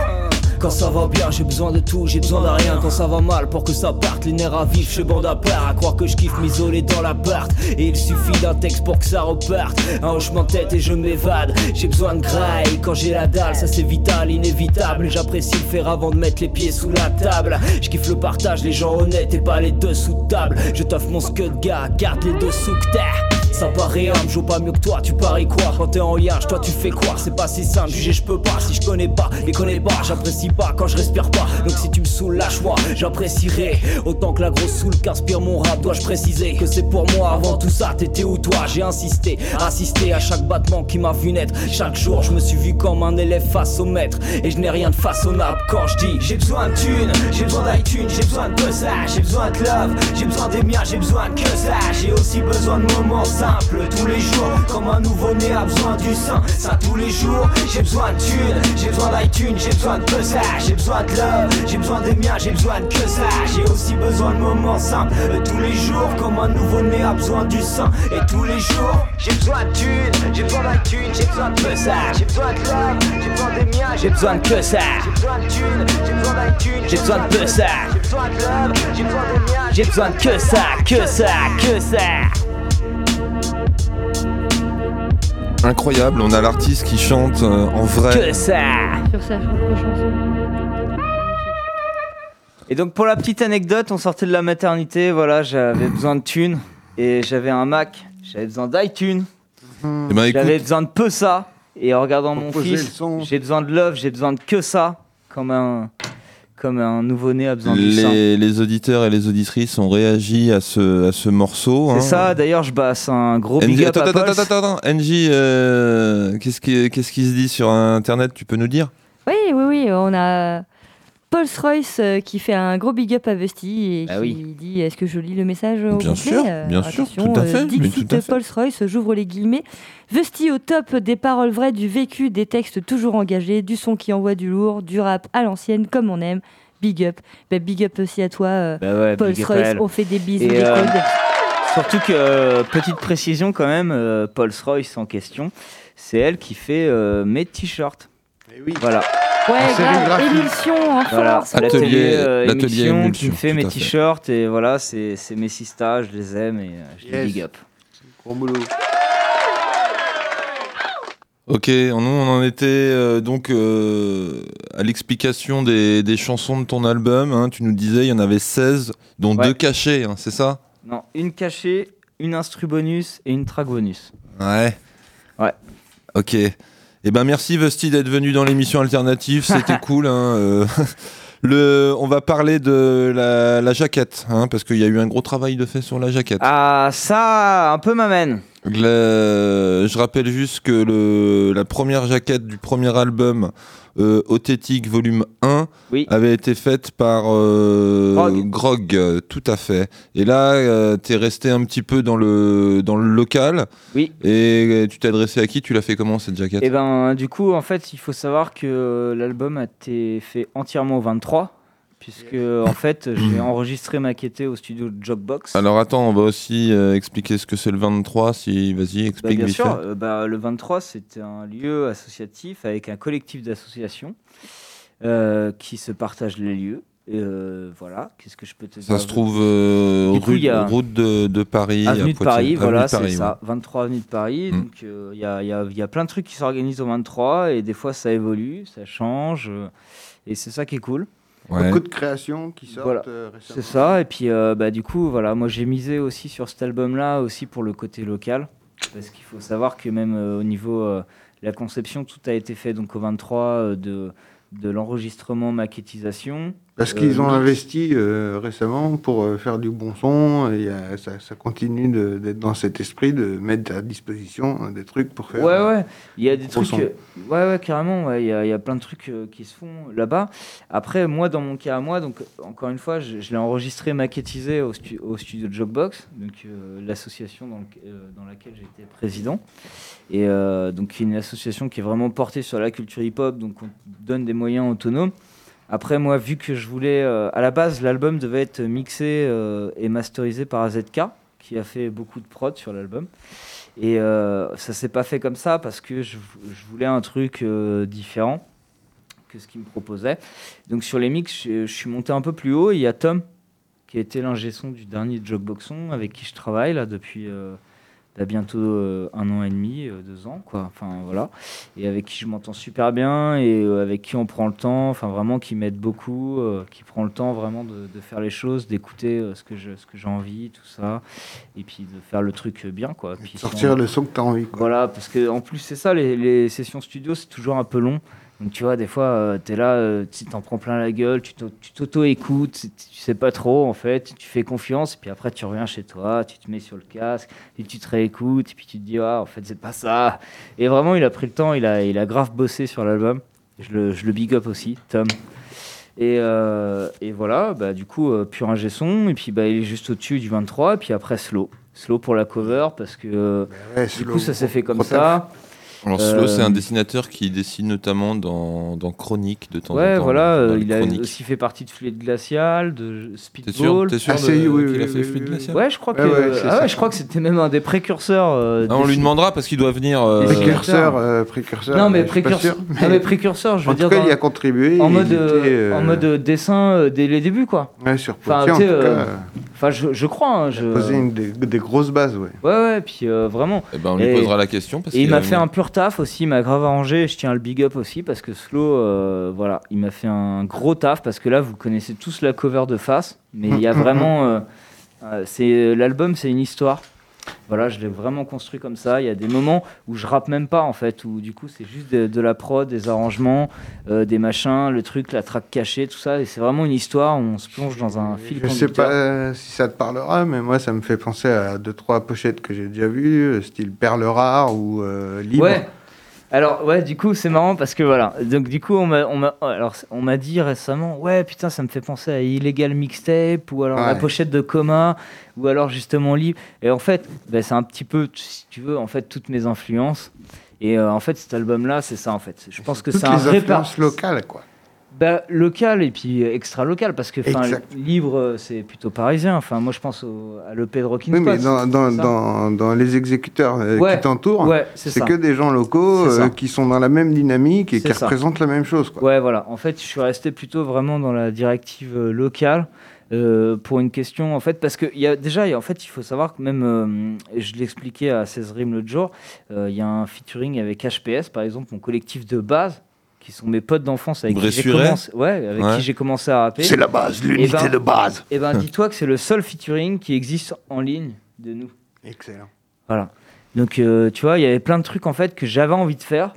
quand ça va bien, j'ai besoin de tout, j'ai besoin de rien. Quand ça va mal, pour que ça parte, les nerfs à vif, je bande à part. À croire que je kiffe m'isoler dans l'appart. Et il suffit d'un texte pour que ça reparte. Un hochement de tête et je m'évade. J'ai besoin de graille quand j'ai la dalle, ça c'est vital, inévitable. J'apprécie le faire avant de mettre les pieds sous la table. Je kiffe le partage, les gens honnêtes et pas les dessous de table. Je t'offre mon scud gars, garde les dessous que t'as. Ça paraît je joue pas mieux que toi, tu paries quoi Quand t'es en yage, toi tu fais quoi C'est pas si simple, juger je peux pas. Si je connais pas, les connais pas, j'apprécie pas quand je respire pas. Donc si tu me saoules, lâche-moi, j'apprécierai. Autant que la grosse soule qu'inspire mon rap Dois-je préciser que c'est pour moi. Avant tout ça T'étais où toi? J'ai insisté, assisté à chaque battement qui m'a vu naître. Chaque jour je me suis vu comme un élève face au maître. Et je n'ai rien de façonnable quand je dis J'ai besoin de thunes, j'ai besoin d'iTunes, j'ai besoin de ça J'ai besoin de love, j'ai besoin des miens, j'ai besoin que ça. J'ai aussi besoin de moments tous les jours Comme un nouveau-né a besoin du sein Ça tous les jours J'ai besoin de thunes J'ai besoin d'iTunes J'ai besoin de ça J'ai besoin de love J'ai besoin des miens J'ai besoin de que ça J'ai aussi besoin de moments simples Tous les jours Comme un nouveau-né a besoin du sein Et tous les jours J'ai besoin de thunes J'ai besoin d'iTunes J'ai besoin de ça J'ai besoin de love J'ai besoin des miens J'ai besoin de que ça J'ai besoin de thunes J'ai besoin d'iTunes J'ai besoin de ça J'ai besoin de love J'ai besoin des miens J'ai besoin de que ça Que ça Que ça Incroyable, on a l'artiste qui chante euh, en vrai. Que ça. Sur sa propre chanson. Et donc pour la petite anecdote, on sortait de la maternité, voilà, j'avais besoin de thunes. Et j'avais un Mac, j'avais besoin d'iTunes, Eh ben, écoute, j'avais besoin de peu ça. Et en regardant Pour mon poser le fils, son. j'ai besoin de love, j'ai besoin de que ça, comme un comme un nouveau-né a besoin du sein. les, les auditeurs et les auditrices ont réagi à ce, à ce morceau. C'est hein. ça, d'ailleurs je basse un gros big NJ, up attends, à attends, Pulse. attends, attends, attends. NJ, euh, qu'est-ce qui, qu'est-ce qui se dit sur Internet Tu peux nous dire? Oui, oui, oui, on a Rolls-Royce euh, qui fait un gros big up à Vesti et Bah qui oui. dit Est-ce que je lis le message au Bien complet sûr, Euh, bien sûr, attention, tout à fait, mais Dixit tout à fait. Rolls-Royce, j'ouvre les guillemets. Vesti au top des paroles vraies, du vécu, des textes toujours engagés, du son qui envoie du lourd, du rap à l'ancienne comme on aime. Big up. Bah, big up aussi à toi, euh, Bah ouais, Rolls-Royce. elle. On fait des bisous, Et, des euh, codes. Surtout que, euh, petite précision quand même, euh, Paul Royce en question, c'est elle qui fait euh, mes t-shirts. Eh oui. Voilà. Ouais, grave. Émulsion en Voilà, force. Atelier- l'atelier euh, émulsion qui me fait mes t-shirts et voilà, c'est c'est mes sistas, je les aime et euh, je les big up. Gros boulot. Ok, nous on en était euh, donc euh, à l'explication des, des chansons de ton album. hein. tu nous disais il y en avait 16, dont Ouais. deux cachés, hein, c'est ça? Non, une cachée, une instru bonus et une track bonus. Ouais. Ouais. Ok. Eh ben merci Vesti d'être venu dans l'émission alternative, c'était cool. hein, euh. Le, on va parler de la, la jaquette, hein, parce qu'il y a eu un gros travail de fait sur la jaquette. Ah, ça, un peu m'amène. Le- je rappelle juste que le, la première jaquette du premier album, euh, Othétique Volume 1, Oui. avait été faite par euh, Grog. Grog, euh, tout à fait. Et là, euh, t'es resté un petit peu dans le, dans le local. Oui. Et tu t'es adressé à qui? Tu l'as fait comment cette jaquette? Et ben, du coup, en fait, il faut savoir que l'album a été fait entièrement au 23, puisque en fait, j'ai enregistré, maquetté au studio Jogbox. Alors attends, on va aussi euh, expliquer ce que c'est le 23. Si, vas-y, Bah, explique bien vite sûr, euh, bah, le 23, c'était un lieu associatif avec un collectif d'associations euh, qui se partagent les lieux. Et, euh, voilà, qu'est-ce que je peux te dire Ça se trouve coup, rue- y a- route de, de Paris. à Avenue de. Paris, voilà, c'est ça. 23 Avenue de Paris. Donc, il y, a, y y plein de trucs qui s'organisent au 23 et des fois, ça évolue, ça change. et c'est ça qui est cool. Ouais. Beaucoup de créations qui sortent Voilà. euh, récemment. C'est ça. Et puis, euh, bah, du coup, voilà, moi, j'ai misé aussi sur cet album-là, aussi pour le côté local. Parce qu'il faut savoir que même euh, au niveau euh, la conception, tout a été fait donc au 23 euh, de, de l'enregistrement, maquettisation. Parce Euh, qu'ils ont oui. investi euh, récemment pour euh, faire du bon son. Et, euh, ça, ça continue d'être dans cet esprit de mettre à disposition euh, des trucs pour faire. Ouais, euh, ouais. Il y a des trucs. son. euh, ouais, ouais, carrément. ouais, Il y, a, il y a plein de trucs euh, qui se font là-bas. Après, moi, dans mon cas à moi, donc encore une fois, je, je l'ai enregistré, maquettisé au, stu- au studio donc euh, l'association dans, le- euh, dans laquelle j'étais président. Et euh, donc, une association qui est vraiment portée sur la culture hip-hop, donc on donne des moyens autonomes. Après, moi, vu que je voulais. euh, à la base, l'album devait être mixé euh, et masterisé par AZK, qui a fait beaucoup de prod sur l'album. Et euh, ça s'est pas fait comme ça parce que je, voulais un truc euh, différent que ce qu'il me proposait. Donc sur les mix, je, suis monté un peu plus haut. Il y a Tom, qui a été l'ingé son du dernier Jogboxon, avec qui je travaille là depuis euh, bah, bientôt euh, un an et demi, euh, deux ans, quoi. Enfin voilà. Et avec qui je m'entends super bien et euh, avec qui on prend le temps, enfin vraiment qui m'aide beaucoup, qui prend le temps vraiment de, de faire les choses, d'écouter ce que je, ce que j'ai envie, tout ça, et puis de faire le truc bien, quoi. Puis Sortir sans- le son que tu as envie. Quoi. voilà, parce que en plus c'est ça, les, les sessions studio c'est toujours un peu long. Donc tu vois, des fois tu es là, euh, tu t'en prends plein la gueule, tu t'au- tu t'auto-écoutes, tu sais pas trop en fait, tu fais confiance, et puis après tu reviens chez toi, tu te mets sur le casque, et tu te réécoutes, et puis tu te dis, ah en fait c'est pas ça. Et vraiment il a pris le temps, il a, il a grave bossé sur l'album. Je le, je le big up aussi, Tom. Et, euh, et voilà, bah, du coup, euh, pur ingé son, et puis bah, il est juste au-dessus du 23, et puis après slow. Slow pour la cover, parce que euh, Ouais, du slow, coup ça s'est fait comme ça. Slow, c'est Euh, un dessinateur qui dessine notamment dans, dans Chronique de temps Ouais, en temps. voilà, euh, il a chroniques. aussi fait partie de Fluide Glacial, de T'es sûr, Speedball. t'es sûr Ah, de- c'est- oui, qu'il a oui, fait oui, Fluide oui, Glacial Ouais, je crois que, Ouais, ah ouais, je crois que c'était même un des précurseurs. euh, Ah, on lui demandera parce qu'il doit venir. euh, Précurseur, euh, précurseur. Non, euh, mais précurseur, sûr, non, mais précurseur, je veux En dire tout cas, dans- il a contribué. en mode, euh, euh, en dessin euh, dès les débuts, quoi. Ouais, sur Enfin, Enfin, je, je crois. hein, je... poser une des, des grosses bases, ouais. Ouais, ouais, puis euh, vraiment. eh ben, on lui Et- posera la question. Parce Et il qu'il m'a fait un pur taf aussi, il m'a grave arrangé, je tiens à le big up aussi parce que Slow, euh, voilà, il m'a fait un gros taf parce que là vous connaissez tous la cover de face, mais il y a vraiment, euh, euh, c'est l'album c'est une histoire. Voilà, je l'ai vraiment construit comme ça. Il y a des moments où je rappe même pas en fait, où du coup c'est juste de, de la prod, des arrangements, euh, des machins, le truc, la track cachée, tout ça. Et c'est vraiment une histoire. où On se plonge dans un fil Je sais conducteur. pas euh, si ça te parlera, mais moi, ça me fait penser à deux, trois pochettes que j'ai déjà vues, euh, style Perle Rare ou euh, Libre. Ouais. Alors ouais, du coup c'est marrant parce que voilà, donc du coup on m'a on m'a alors on m'a dit récemment ouais putain ça me fait penser à Illegal Mixtape ou alors la pochette de Coma ou alors justement Libre et en fait bah, c'est un petit peu si tu veux en fait toutes mes influences et euh, en fait cet album là c'est ça en fait. Je pense que Toutes c'est un les influences locales, quoi. Bah, local et puis extra local parce que. Libre euh, c'est plutôt parisien. Enfin moi je pense au- à l'EP de Rockin' Oui, mais dans, dans, dans, dans les exécuteurs euh, Ouais. qui t'entourent, Ouais, c'est que des gens locaux euh, qui sont dans la même dynamique et qui ça. représentent la même chose. Quoi. Ouais, voilà. En fait, je suis resté plutôt vraiment dans la directive locale euh, pour une question, en fait, parce que y a, déjà, il y a- en fait, il faut savoir que même, euh, je l'expliquais à 16 Rimes l'autre jour, euh, il y a un featuring avec HPS, par exemple, mon collectif de base, qui sont mes potes d'enfance avec qui j'ai commencé, ouais, avec Ouais. qui j'ai commencé à rapper. C'est la base, Et l'unité ben- de base. Et ben, dis-toi que c'est le seul featuring qui existe en ligne de nous. Excellent. Voilà. Donc, euh, tu vois, il y avait plein de trucs en fait que j'avais envie de faire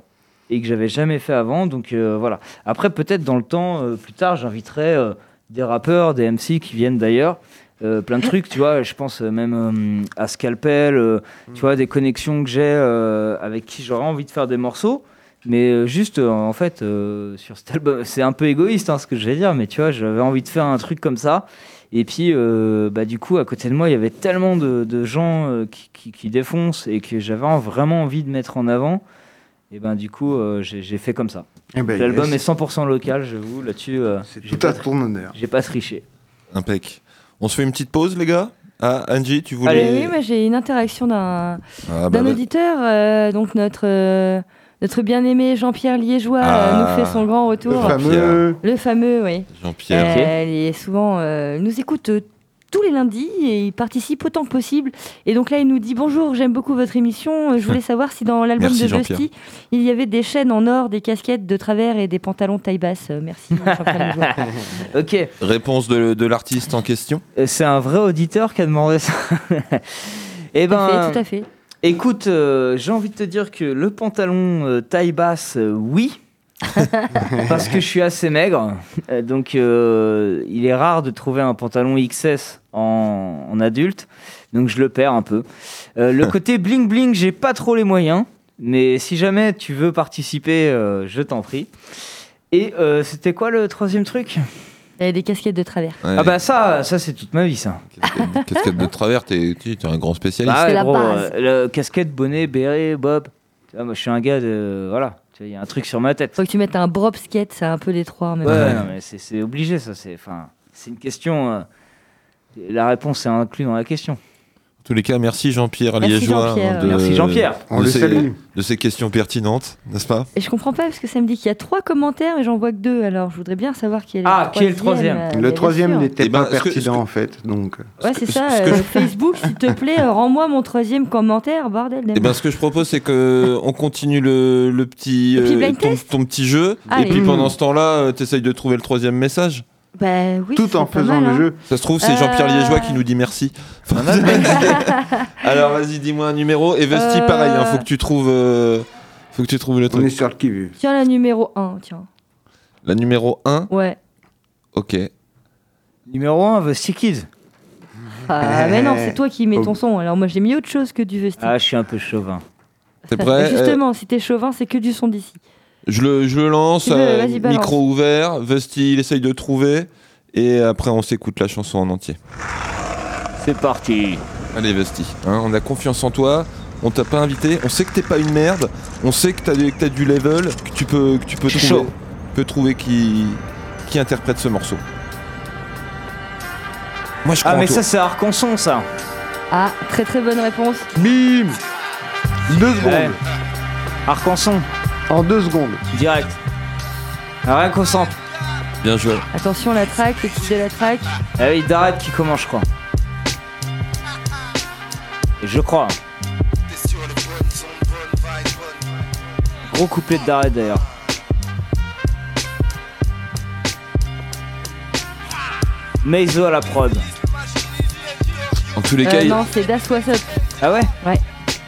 et que j'avais jamais fait avant. Donc, euh, voilà. Après, peut-être dans le temps, euh, plus tard, j'inviterai euh, des rappeurs, des MC qui viennent d'ailleurs. Euh, plein de trucs, tu vois. Je pense même euh, à Scalpel, euh, tu vois, des connexions que j'ai euh, avec qui j'aurais envie de faire des morceaux. Mais euh, juste, euh, en fait, euh, sur cet album, c'est un peu égoïste hein, ce que je vais dire, mais tu vois, j'avais envie de faire un truc comme ça. Et puis, euh, bah, du coup, à côté de moi, il y avait tellement de, de gens euh, qui, qui- qui défoncent et que j'avais en- vraiment envie de mettre en avant. Et ben, du coup, euh, j'ai fait comme ça. Eh ben, L'album yes. est 100% local, j'avoue. Là-dessus, euh, C'est tout à ton honneur. j'ai pas triché. Impec. On se fait une petite pause, les gars Ah, Angie, tu voulais. Allez. Oui, moi j'ai une interaction d'un Ah, bah, d'un bah, auditeur, euh, donc notre, euh, notre bien-aimé Jean-Pierre Liégeois euh, Ah. nous fait son grand Le retour. fameux. Le fameux, oui. Jean-Pierre. Euh, il est souvent, euh, il nous écoute euh, tous les lundis et il participe autant que possible. Et donc là, il nous dit bonjour, j'aime beaucoup votre émission. Euh, Je voulais savoir si dans l'album de. Busty, il y avait des chaînes en or, des casquettes de travers et des pantalons taille basse. Euh, Merci. Jean-Pierre Liégeois. Ok, Réponse de, de l'artiste en question. C'est un vrai auditeur qui a demandé ça. Eh Tout à ben, fait, tout à fait. Écoute, euh, j'ai envie de te dire que le pantalon euh, taille basse, euh, oui. parce que je suis assez maigre. Donc, il est rare de trouver un pantalon XS en, en adulte. Donc, je le perds un peu. Le côté bling bling, j'ai pas trop les moyens. Mais si jamais tu veux participer, je t'en prie. Et c'était quoi le troisième truc? Il y a des casquettes de travers. Ouais, Ah bah ça, ça c'est toute ma vie ça. casquette, casquette de travers, t'es t'es un grand spécialiste. Bah ouais, la gros, base. euh, le casquette, bonnet, béret, bob. Tu vois, moi, je suis un gars de. Voilà. Tu vois, Il y a un truc sur ma tête. Faut que tu mettes un brob skate, c'est un peu les trois. en même Ouais, non, mais c'est c'est obligé, ça. C'est enfin, c'est une question. euh, la réponse est inclue dans la question. En tous les cas, merci Jean-Pierre Merci Liégeois Jean-Pierre. de, Merci Jean-Pierre. On de le ces- salue. de ces questions pertinentes, n'est-ce pas? Et je comprends pas parce que ça me dit qu'il y a trois commentaires mais j'en vois que deux. Alors je voudrais bien savoir qui est le Ah, troisième. qui est le troisième euh, Le troisième n'était Eh ben, pas que- ce pertinent que- en fait. Donc, Ouais, c'est ça. euh, je- Facebook, s'il te plaît, euh, rends-moi mon troisième commentaire, bordel. Eh ben, ce que je propose, c'est que on continue le, le petit, euh, ton, ton petit jeu, Allez. et puis pendant ce temps-là, tu essayes de trouver le troisième message. Bah oui. tout en faisant mal, le hein. jeu. Ça se trouve, c'est Euh. Jean-Pierre Liégeois qui nous dit merci. Alors, vas-y, dis-moi un numéro. Et Vesti, Euh. pareil, hein, faut que tu trouves, euh, faut que tu trouves le On est truc. sur le qui-vive. Tiens, la numéro 1, tiens. La numéro 1, Ouais. ok. Numéro 1, The Kids. Ah, mais non, c'est toi qui mets Oh. ton son. Alors moi, j'ai mis autre chose que du vestige. Ah, je suis un peu chauvin. T'es prêt? Euh, Justement, si t'es chauvin, c'est que du son d'ici. Je, le, je le lance, veux, euh, micro ouvert. Vesti, il essaye de trouver. Et après, on s'écoute la chanson en entier. C'est parti. Allez, Vesti, hein, on a confiance en toi. On t'a pas invité. On sait que t'es pas une merde. On sait que t'as du, que t'as du level. Que tu peux, que tu peux trouver, chaud. peux trouver qui, qui interprète ce morceau. Moi, je crois Ah, mais ça, c'est Arcanson, ça. Ah, très très bonne réponse. Bim Deux secondes. Ouais. Arcanson, En deux secondes. direct. Rien qu'au centre. Bien joué. Attention, la track, le titre de la track. Ah oui, Dared qui commence, je crois. Et je crois. Gros couplet de Dared d'ailleurs. Meizo à la prod. En tous les Euh, cas, il- non, c'est Das What's Up. Ah ouais? Ouais.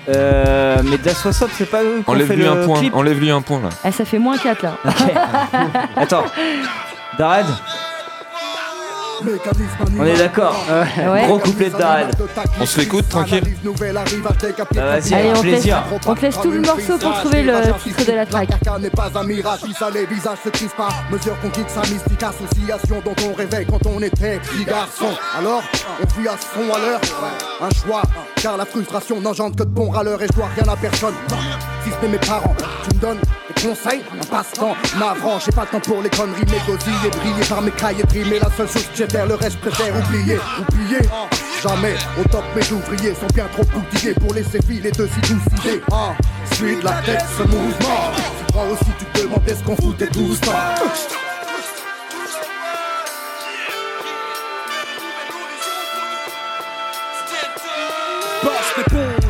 Euh, mais Das What's Up, c'est pas eux qui ont fait enlève-lui le un point. clip Enlève-lui un point là. Ah, ça fait moins 4 là. Ok. Attends. Dared On est d'accord. Ouais. Gros couplet de Darren. On se l'écoute tranquille Bah, vas-y, Allez, on te, laisse, plaisir. on te laisse tout le morceau pour trouver le titre de la track. n'est pas un mirage, ça les visages se crispent pas. Mesure qu'on quitte sa mystique association dont on rêvait quand on était petit garçon. Alors, on vit à son à l'heure, un choix. Car la frustration n'engendre que de bons râleurs et je dois rien à personne. Si ce n'est mes parents, tu me donnes conseils, un passe-temps navrant. J'ai pas le temps pour les conneries, mes gosiers brillés par mes cahiers. Et la seule chose que j'ai faire, le reste, préfère oublier. Oublier, jamais au top, mes ouvriers sont bien trop outillés pour laisser filer de si douces idées. Ah, suis de la tête ce mouvement. Tu crois aussi, tu te demandais ce qu'on foutait tout ça.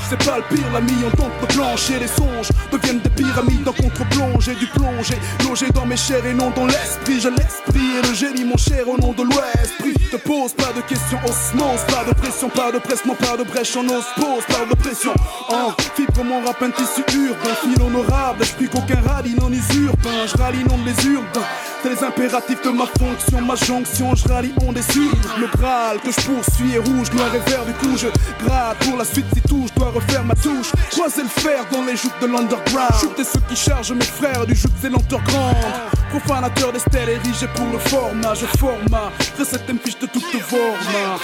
C'est pas le pire, l'ami, on tente de plancher les songes deviennent des pyramides en contre-plongée du plongé, logé dans mes chairs et non dans l'esprit, je laisse prier le génie, mon cher, au nom de l'ouest. Prie, te pose pas de questions, osmose, pas de pression, pas de presse, non pas de brèche, on ose, pose, pas de pression. En fibre, mon rap, un tissu urbain, fil honorable, j'prie qu'aucun rallye non usurpin, je rallie non les urbains. C'est les impératifs de ma fonction, ma jonction, je rallie on sûr. Le Graal que je poursuis est rouge, noir et vert, du coup je gratte pour la suite si tout, je dois refaire ma touche. Croiser le fer dans les joutes de l'underground. Shooter ceux qui chargent mes frères du joute c'est l'underground. Profanateur des stèles érigé pour le format, je format. Recette me fiche de toute forme.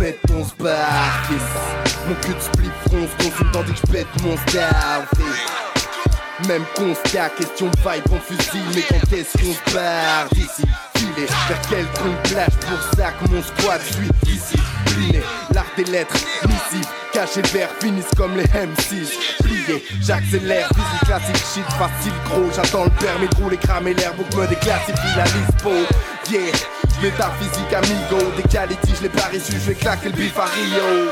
pète mon spark Mon cul de split fronce consume tandis que je pète mon star Même constat, question de vibe en fusil Mais quand est-ce qu'on se barre d'ici? Filer vers quel tronc de plage pour ça que mon squad suit ici. Pliné, l'art des lettres, missive Caché vert, finissent comme les M6 Plié, j'accélère, musique classique, shit facile gros J'attends le permis de rouler, cramer l'air pour me déclassifie la lispo Yeah, métaphysique amigo Des qualités, je l'ai pas reçu, je vais claquer le bif à Rio.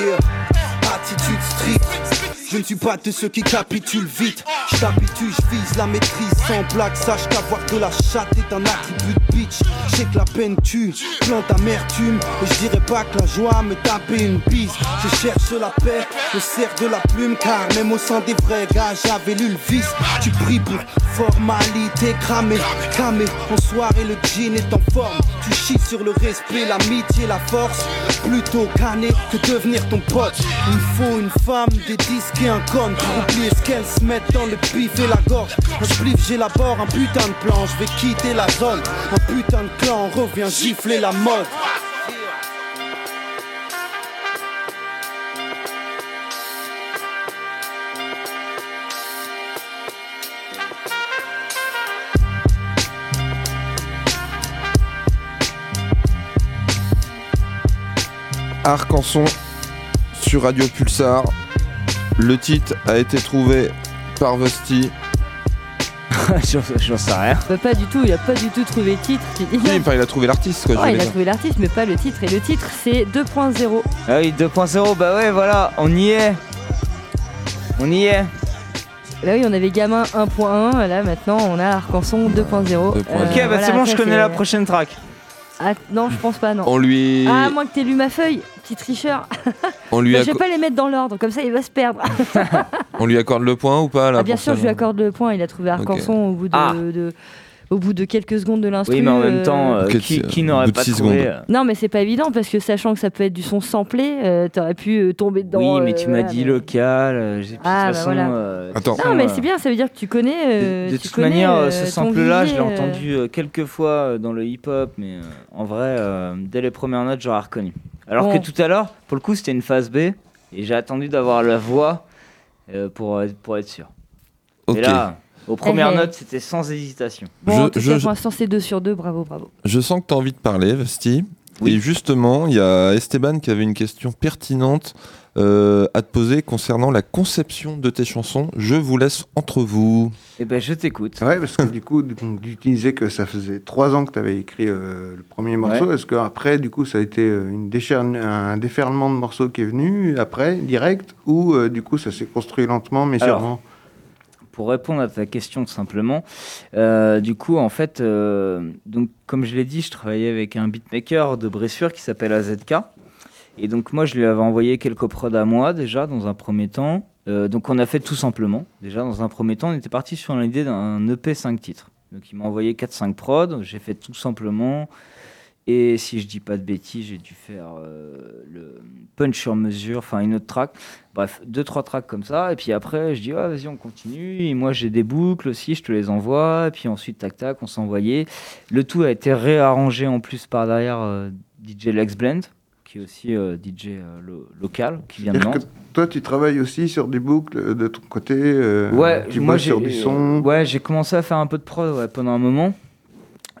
Yeah. Je ne suis pas de ceux qui capitulent vite. Je t'habitue, je vise la maîtrise sans blague. Sache qu'avoir de la chatte est un attribut de bitch. Je sais que la peine tue, plante amertume. Et je dirais pas que la joie me tapait une bise. Je cherche la paix, je sers de la plume. Car même au sein des vrais gars, j'avais lu le vice. Tu pries pour formalité cramée, cramée. En soirée, le jean est en forme. Tu chies sur le respect, l'amitié, la force. Plutôt canner que devenir ton pote. Il faut une femme, des disques un con pour oublier ce qu'elles se mettent dans le pif et la gorge. Un spliff, j'élabore un putain de plan. Je vais quitter la zone. Un putain de clan, on revient gifler la mode. Arcanson sur Radio Pulsar. Le titre a été trouvé par Vosty. J'en sais rien. Bah, pas du tout, il a pas du tout trouvé le titre. Oui, enfin, il a trouvé l'artiste, quoi. je Ouais, voulais il a trouvé l'artiste, mais pas le titre. Et le titre, c'est 2.0. Ah oui, 2.0, bah ouais, voilà, on y est. On y est. Là, oui, on avait Gamin 1.1. Là, maintenant, on a Arcanson 2.0. Ok, ok, bah voilà, c'est bon, je connais la prochaine track. Ah, non, je pense pas, non. On lui, Ah, à moins que t'aies lu ma feuille, petit tricheur. on, lui Bah, je vais pas les mettre dans l'ordre, comme ça il va se perdre. on lui accorde le point ou pas là Ah, bien sûr, ça, je lui accorde le point. Il a trouvé Arcanson au bout de, Ah. de- au bout de quelques secondes de l'instru. Oui, mais en même euh, temps, euh, qui, n'aurait pas trouvé secondes. euh, Non, mais c'est pas évident parce que sachant que ça peut être du son samplé, euh, t'aurais pu euh, tomber dedans. Oui, mais euh, tu m'as voilà, dit mais- local. euh, j'ai- de toute Ah, bah façon, voilà. euh, Attends. Non, mais c'est bien, ça veut dire que tu connais. euh, De, de tu toute connais, manière, euh, ce sample-là, je l'ai entendu euh, quelques fois euh, dans le hip-hop, mais euh, en vrai, euh, dès les premières notes, j'aurais reconnu. Alors Bon. que tout à l'heure, pour le coup, c'était une phase B, et j'ai attendu d'avoir la voix euh, pour, être- pour être sûr. Ok. Et là, aux premières Eh, eh. notes, c'était sans hésitation. Bon, Je- en tout je- cas, je- pour l'instant, c'est 2 sur 2. Bravo, bravo. Je sens que tu as envie de parler, Vesti. Oui. Et justement, il y a Esteban qui avait une question pertinente euh, à te poser concernant la conception de tes chansons. Je vous laisse entre vous. Et ben, je t'écoute. Ouais, parce que du coup, tu disais que ça faisait trois ans que tu avais écrit euh, le premier morceau. Est-ce qu'après, du coup, ça a été euh, une décherne- un déferlement de morceaux qui est venu après, direct, ou euh, du coup, ça s'est construit lentement, mais Alors, sûrement pour répondre à ta question tout simplement, euh, du coup, en fait, euh, donc, comme je l'ai dit, je travaillais avec un beatmaker de Bressure qui s'appelle AZK. Et donc, moi, je lui avais envoyé quelques prods à moi déjà dans un premier temps. Euh, donc, on a fait tout simplement. Déjà, dans un premier temps, on était parti sur l'idée d'un EP 5 titres. Donc, il m'a envoyé 4-5 prods. J'ai fait tout simplement. Et si je dis pas de bêtises, j'ai dû faire euh, le punch sur mesure, enfin une autre track. Bref, deux trois tracks comme ça. Et puis après, je dis ouais, vas-y, on continue. Et moi, j'ai des boucles aussi, je te les envoie. Et puis ensuite, tac tac, on envoyé. Le tout a été réarrangé en plus par derrière euh, DJ Lex Blend, qui est aussi euh, DJ lo- local, qui vient de Nantes. toi, tu travailles aussi sur des boucles de ton côté Ouais, tu moi sur du son. ouais, j'ai commencé à faire un peu de prod ouais, pendant un moment.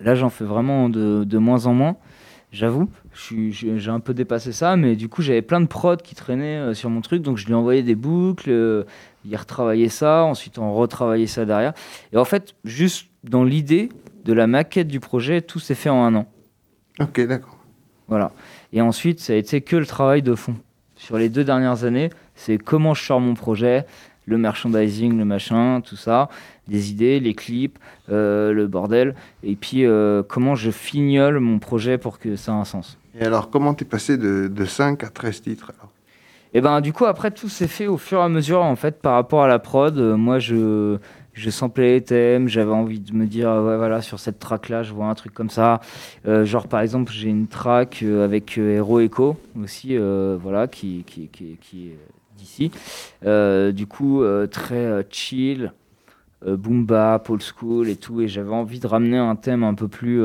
Là, j'en fais vraiment de, de moins en moins. J'avoue, j'ai un peu dépassé ça, mais du coup, j'avais plein de prods qui traînaient euh, sur mon truc, donc je lui envoyais des boucles, euh, il retravaillait ça, ensuite on retravaillait ça derrière. Et en fait, juste dans l'idée de la maquette du projet, tout s'est fait en un an. Ok, d'accord. Voilà. Et ensuite, ça a été que le travail de fond. Sur les deux dernières années, c'est comment je sors mon projet, le merchandising, le machin, tout ça, des idées, les clips, euh, le bordel, et puis euh, comment je fignole mon projet pour que ça ait un sens. Et alors, comment t'es passé de, de 5 à 13 titres alors? Et ben du coup après tout s'est fait au fur et à mesure en fait par rapport à la prod. Euh, moi je je samplais les thèmes, j'avais envie de me dire ouais voilà sur cette track là je vois un truc comme ça. Genre par exemple j'ai une track avec Hero Echo aussi voilà qui qui qui, qui est d'ici. Euh, du coup euh, très euh, chill, boom bap, old school et tout et j'avais envie de ramener un thème un peu plus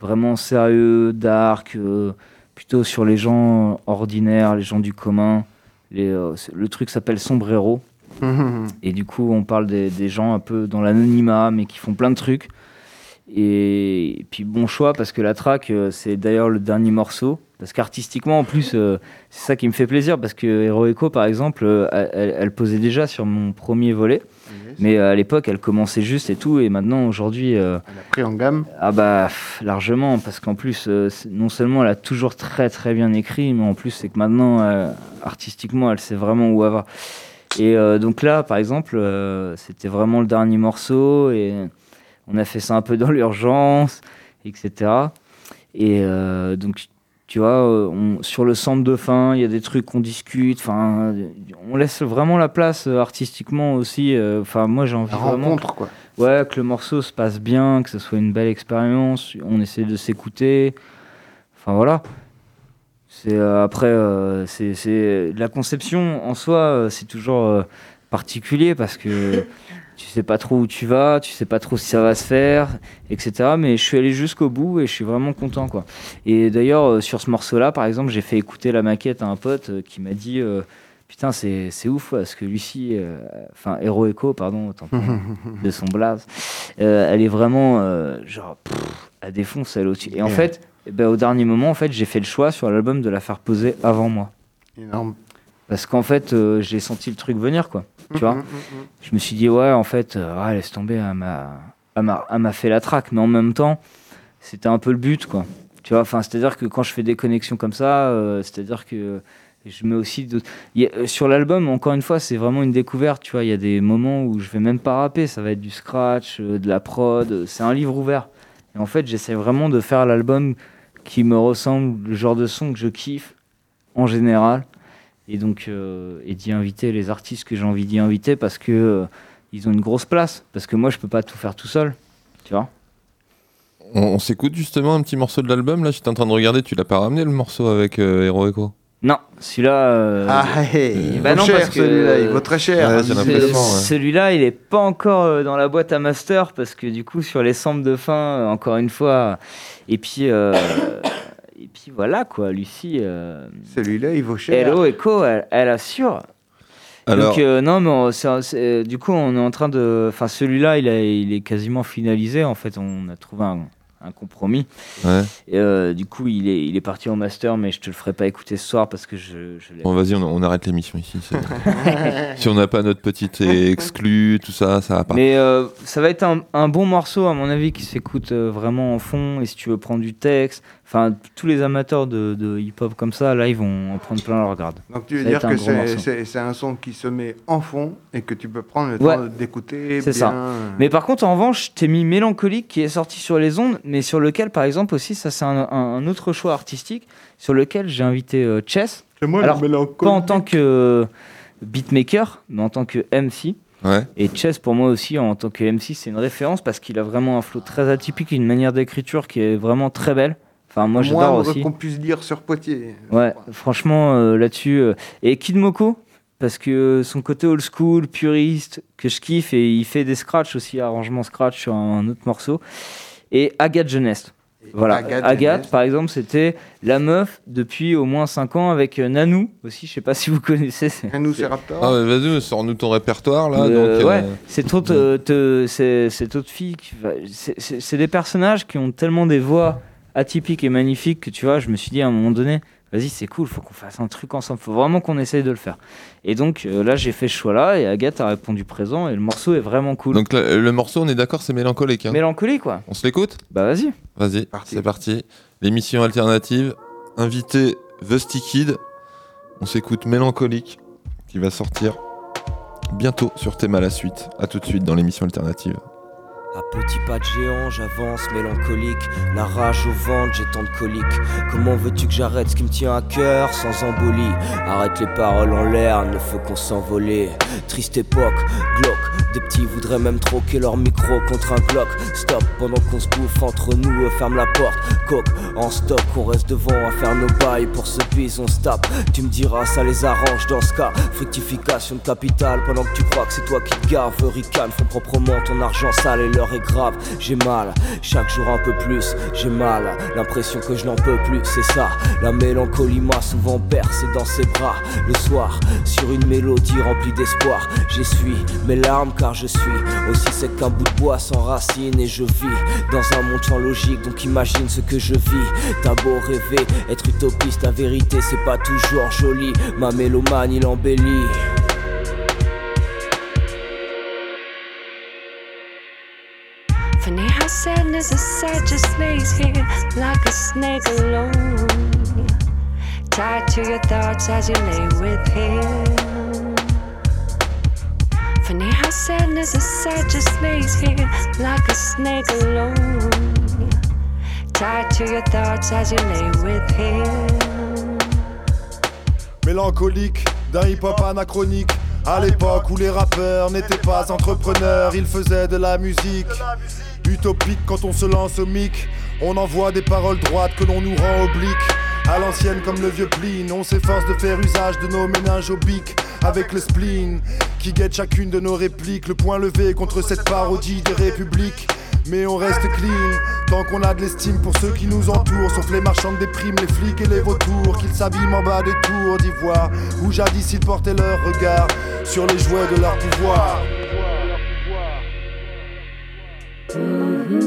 vraiment sérieux, dark. plutôt sur les gens ordinaires, les gens du commun. Les, le truc s'appelle Sombrero. Et du coup, on parle des, des gens un peu dans l'anonymat, mais qui font plein de trucs. Et, et puis, bon choix, parce que la track, euh, c'est d'ailleurs le dernier morceau. Parce qu'artistiquement, en plus, euh, c'est ça qui me fait plaisir. Parce que Hero Echo, par exemple, euh, elle, elle posait déjà sur mon premier volet. Mais à l'époque, elle commençait juste et tout. Et maintenant, aujourd'hui. Elle a pris en gamme Ah bah, largement. Parce qu'en plus, non seulement elle a toujours très très bien écrit, mais en plus, c'est que maintenant, artistiquement, elle sait vraiment où elle va. Et euh, donc là, par exemple, euh, c'était vraiment le dernier morceau. Et on a fait ça un peu dans l'urgence, etc. Et euh, donc, tu vois, euh, on- sur le centre de fin, il y a des trucs qu'on discute. Enfin, on laisse vraiment la place euh, artistiquement aussi. Enfin, moi, j'ai envie La vraiment. rencontre, quoi. Ouais, que le morceau se passe bien, que ce soit une belle expérience. On essaie de s'écouter. Enfin, voilà. C'est euh, après, euh, c'est la conception en soi, euh, c'est toujours particulier parce que tu sais pas trop où tu vas, tu sais pas trop si ça va se faire, etc. Mais je suis allé jusqu'au bout et je suis vraiment content, quoi. Et d'ailleurs, euh, sur ce morceau-là, par exemple, j'ai fait écouter la maquette à un pote euh, qui m'a dit. euh, Putain, c'est ouf parce que Lucie, enfin Hero Echo, pardon, autant de son blaze, euh, elle est vraiment genre, pff, elle défonce elle au-dessus. Et en fait, eh ben, au dernier moment, en fait, j'ai fait le choix sur l'album de la faire poser avant moi. Énorme. Parce qu'en fait, euh, j'ai senti le truc venir, quoi. Tu vois Mhm, mhm, Je me suis dit, ouais, en fait, euh, ouais, laisse tomber, elle m'a, elle m'a, elle m'a fait la traque. Mais en même temps, c'était un peu le but, quoi. Tu vois, enfin, c'est-à-dire que quand je fais des connexions comme ça, euh, c'est-à-dire que je mets aussi d'autres. a- sur l'album, encore une fois, c'est vraiment une découverte. Tu vois, il y a des moments où je vais même pas rapper, ça va être du scratch, de la prod. C'est un livre ouvert. Et en fait, j'essaie vraiment de faire l'album qui me ressemble, le genre de son que je kiffe en général. Et donc, euh, et d'y inviter les artistes que j'ai envie d'y inviter parce que euh, ils ont une grosse place. Parce que moi, je peux pas tout faire tout seul. Tu vois On, on s'écoute justement un petit morceau de l'album. Là, j'étais en train de regarder. Tu l'as pas ramené le morceau avec euh, Hero Echo? Non, celui-là. euh, Ah, hey, il bah vaut non, cher, parce que, celui-là, il vaut très cher. Hein. Celui-là, il est pas encore euh, dans la boîte à master parce que du coup, sur les samples de fin, euh, encore une fois. Et puis, euh, puis voilà quoi, Lucie. euh, Celui-là, il vaut cher. Hello Echo, elle, elle assure. Alors, Donc euh, non, mais on- c'est- c'est- du coup, on est en train de. Enfin, celui-là, il, a- il est quasiment finalisé. En fait, on a trouvé un, un compromis. ouais. Et, euh, du coup, il est, il est parti en master, mais je te le ferai pas écouter ce soir parce que je, je l'ai. Bon, vas-y, on, on arrête l'émission ici. si on n'a pas notre petite exclu, tout ça, ça va pas. Mais euh, ça va être un, un bon morceau, à mon avis, qui s'écoute euh, vraiment en fond. Et si tu veux prendre du texte, Enfin, tous les amateurs de, de hip-hop comme ça, là, ils vont en prendre plein leur grade. Donc tu veux Ça dire que c'est- c'est c'est un son qui se met en fond et que tu peux prendre le Ouais. temps d'écouter C'est ça. Mais par contre, en revanche, t'ai mis Mélancolique qui est sorti sur les ondes, mais sur lequel, par exemple, aussi, ça c'est un, un- un autre choix artistique, sur lequel j'ai invité euh, Chess. moi, le Alors, pas Mélancolique. en tant que beatmaker, mais en tant que MC. Ouais. Et Chess, pour moi aussi, en tant que MC, c'est une référence parce qu'il a vraiment un flow très atypique, une manière d'écriture qui est vraiment très belle. Enfin, moi, j'adore aussi. qu'on puisse dire sur Poitiers. Ouais, franchement, euh, là-dessus. euh, Et Kid Moko, parce que euh, son côté old school, puriste, que je kiffe, et il fait des scratchs aussi, arrangement scratch sur un autre morceau. Et Agathe Jeunesse. Voilà, Agathe par exemple, c'était la meuf depuis au moins 5 ans avec euh, Nanou aussi, je sais pas si vous connaissez. c'est- Nanou, c'est Raptor. Ah, mais vas-y, sors-nous ton répertoire là. euh, donc, ouais, euh, cette autre, te- c'est- cette autre fille, qui va- c'est- c'est c'est des personnages qui ont tellement des voix atypiques et magnifiques que tu vois, je me suis dit à un moment donné, vas-y, c'est cool, faut qu'on fasse un truc ensemble, faut vraiment qu'on essaye de le faire. Et donc euh, là, j'ai fait ce choix-là et Agathe a répondu présent et le morceau est vraiment cool. Donc le, le morceau, on est d'accord, c'est mélancolique. Hein. Mélancolie, quoi. On se l'écoute? Bah vas-y. Vas-y, c'est parti. L'émission alternative, invité The Stick Kid. On s'écoute Mélancolique, qui va sortir bientôt sur Théma la suite. A tout de suite dans l'émission alternative. À petits pas de géant, j'avance mélancolique. La rage au ventre, j'ai tant de coliques. Comment veux-tu que j'arrête ce qui me tient à cœur sans embolie? Arrête les paroles en l'air, ne faut qu'on s'envoler. Triste époque, glauque. Des petits voudraient même troquer leur micro contre un Glock. Stop, pendant qu'on se bouffe entre nous, ferme la porte. Coque, en stock, on reste devant à faire nos bails. Pour ce bise, on se tape. Tu me diras, ça les arrange dans ce cas. Fructification de capital, pendant que tu crois que c'est toi qui te gave. Ricane, font proprement ton argent sale et est grave. J'ai mal, chaque jour un peu plus. J'ai mal, l'impression que je n'en peux plus, c'est ça. La mélancolie m'a souvent bercé dans ses bras. Le soir, sur une mélodie remplie d'espoir, j'essuie mes larmes car je suis aussi sec qu'un bout de bois sans racines et je vis dans un monde sans logique. Donc imagine ce que je vis. T'as beau rêver, être utopiste, la vérité c'est pas toujours joli. Ma mélomane il sadness aside just lays here like a snake alone. Tied to your thoughts as you lay with him. Funny how sadness aside just lays here like a snake alone. Tied to your thoughts as you lay with him. mélancolique d'un hip-hop anachronique. À l'époque où les rappeurs n'étaient pas entrepreneurs, ils faisaient de la musique. Utopique quand on se lance au mic, on envoie des paroles droites que l'on nous rend obliques. À l'ancienne comme le vieux Pline, on s'efforce de faire usage de nos méninges au avec le spleen qui guette chacune de nos répliques. Le point levé contre cette parodie des républiques. Mais on reste clean tant qu'on a de l'estime pour ceux qui nous entourent. Sauf les marchands des primes, les flics et les vautours qu'ils s'abîment en bas des tours d'ivoire. Où jadis ils portaient leur regard sur les jouets de leur pouvoir. Funny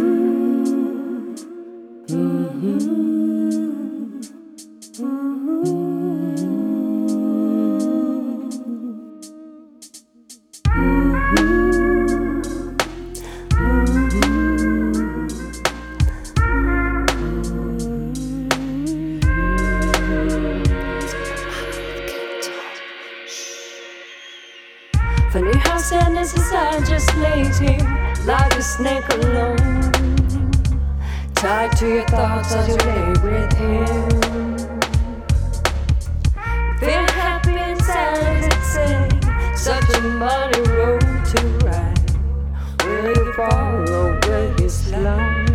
sadness inside just here like a snake alone. Tied to your thoughts as you lay with him. Feel happy inside, it's saying, such a muddy road to ride. Will you follow, you slide?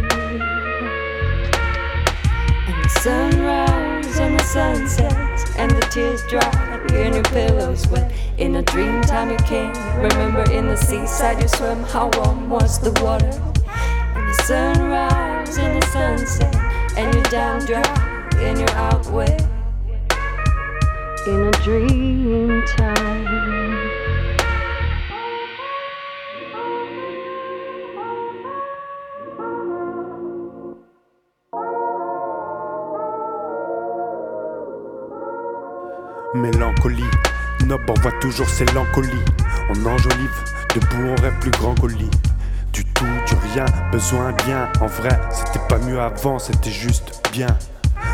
And the sunrise and the sunsets and the tears dry and your pillows wet. In a dream time you came. Remember in the seaside you swim. How warm was the water? And the sunrise and the sunset and you're down dry and you're out wet. In a dream time. Mélancolie, Nob envoie toujours ses lancolies. On enjolive, debout on rêve plus grand qu'au lit. Du tout, du rien, besoin bien. En vrai, c'était pas mieux avant, c'était juste bien.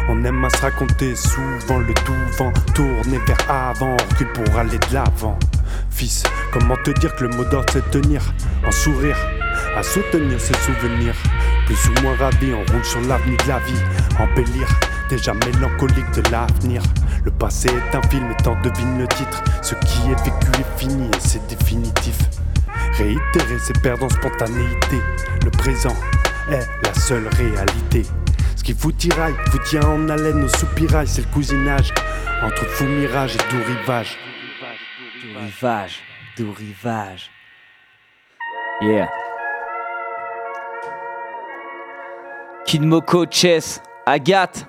On aime à se raconter souvent le tout vent tourné vers avant, on pour aller de l'avant. Fils, comment te dire que le mot d'ordre c'est tenir, en sourire, à soutenir ses souvenirs. Plus ou moins ravi, on roule sur l'avenue de la vie, embellir, déjà mélancolique de l'avenir. Le passé est un film et t'en devines le titre. Ce qui est vécu est fini et c'est définitif. Réitérer, c'est perdre en spontanéité. Le présent est la seule réalité. Ce qui vous tiraille, vous tient en haleine au soupirail, c'est le cousinage entre fou mirage et doux rivage. Doux rivage, doux rivage. Yeah. Kidmoko, Chess, Agathe.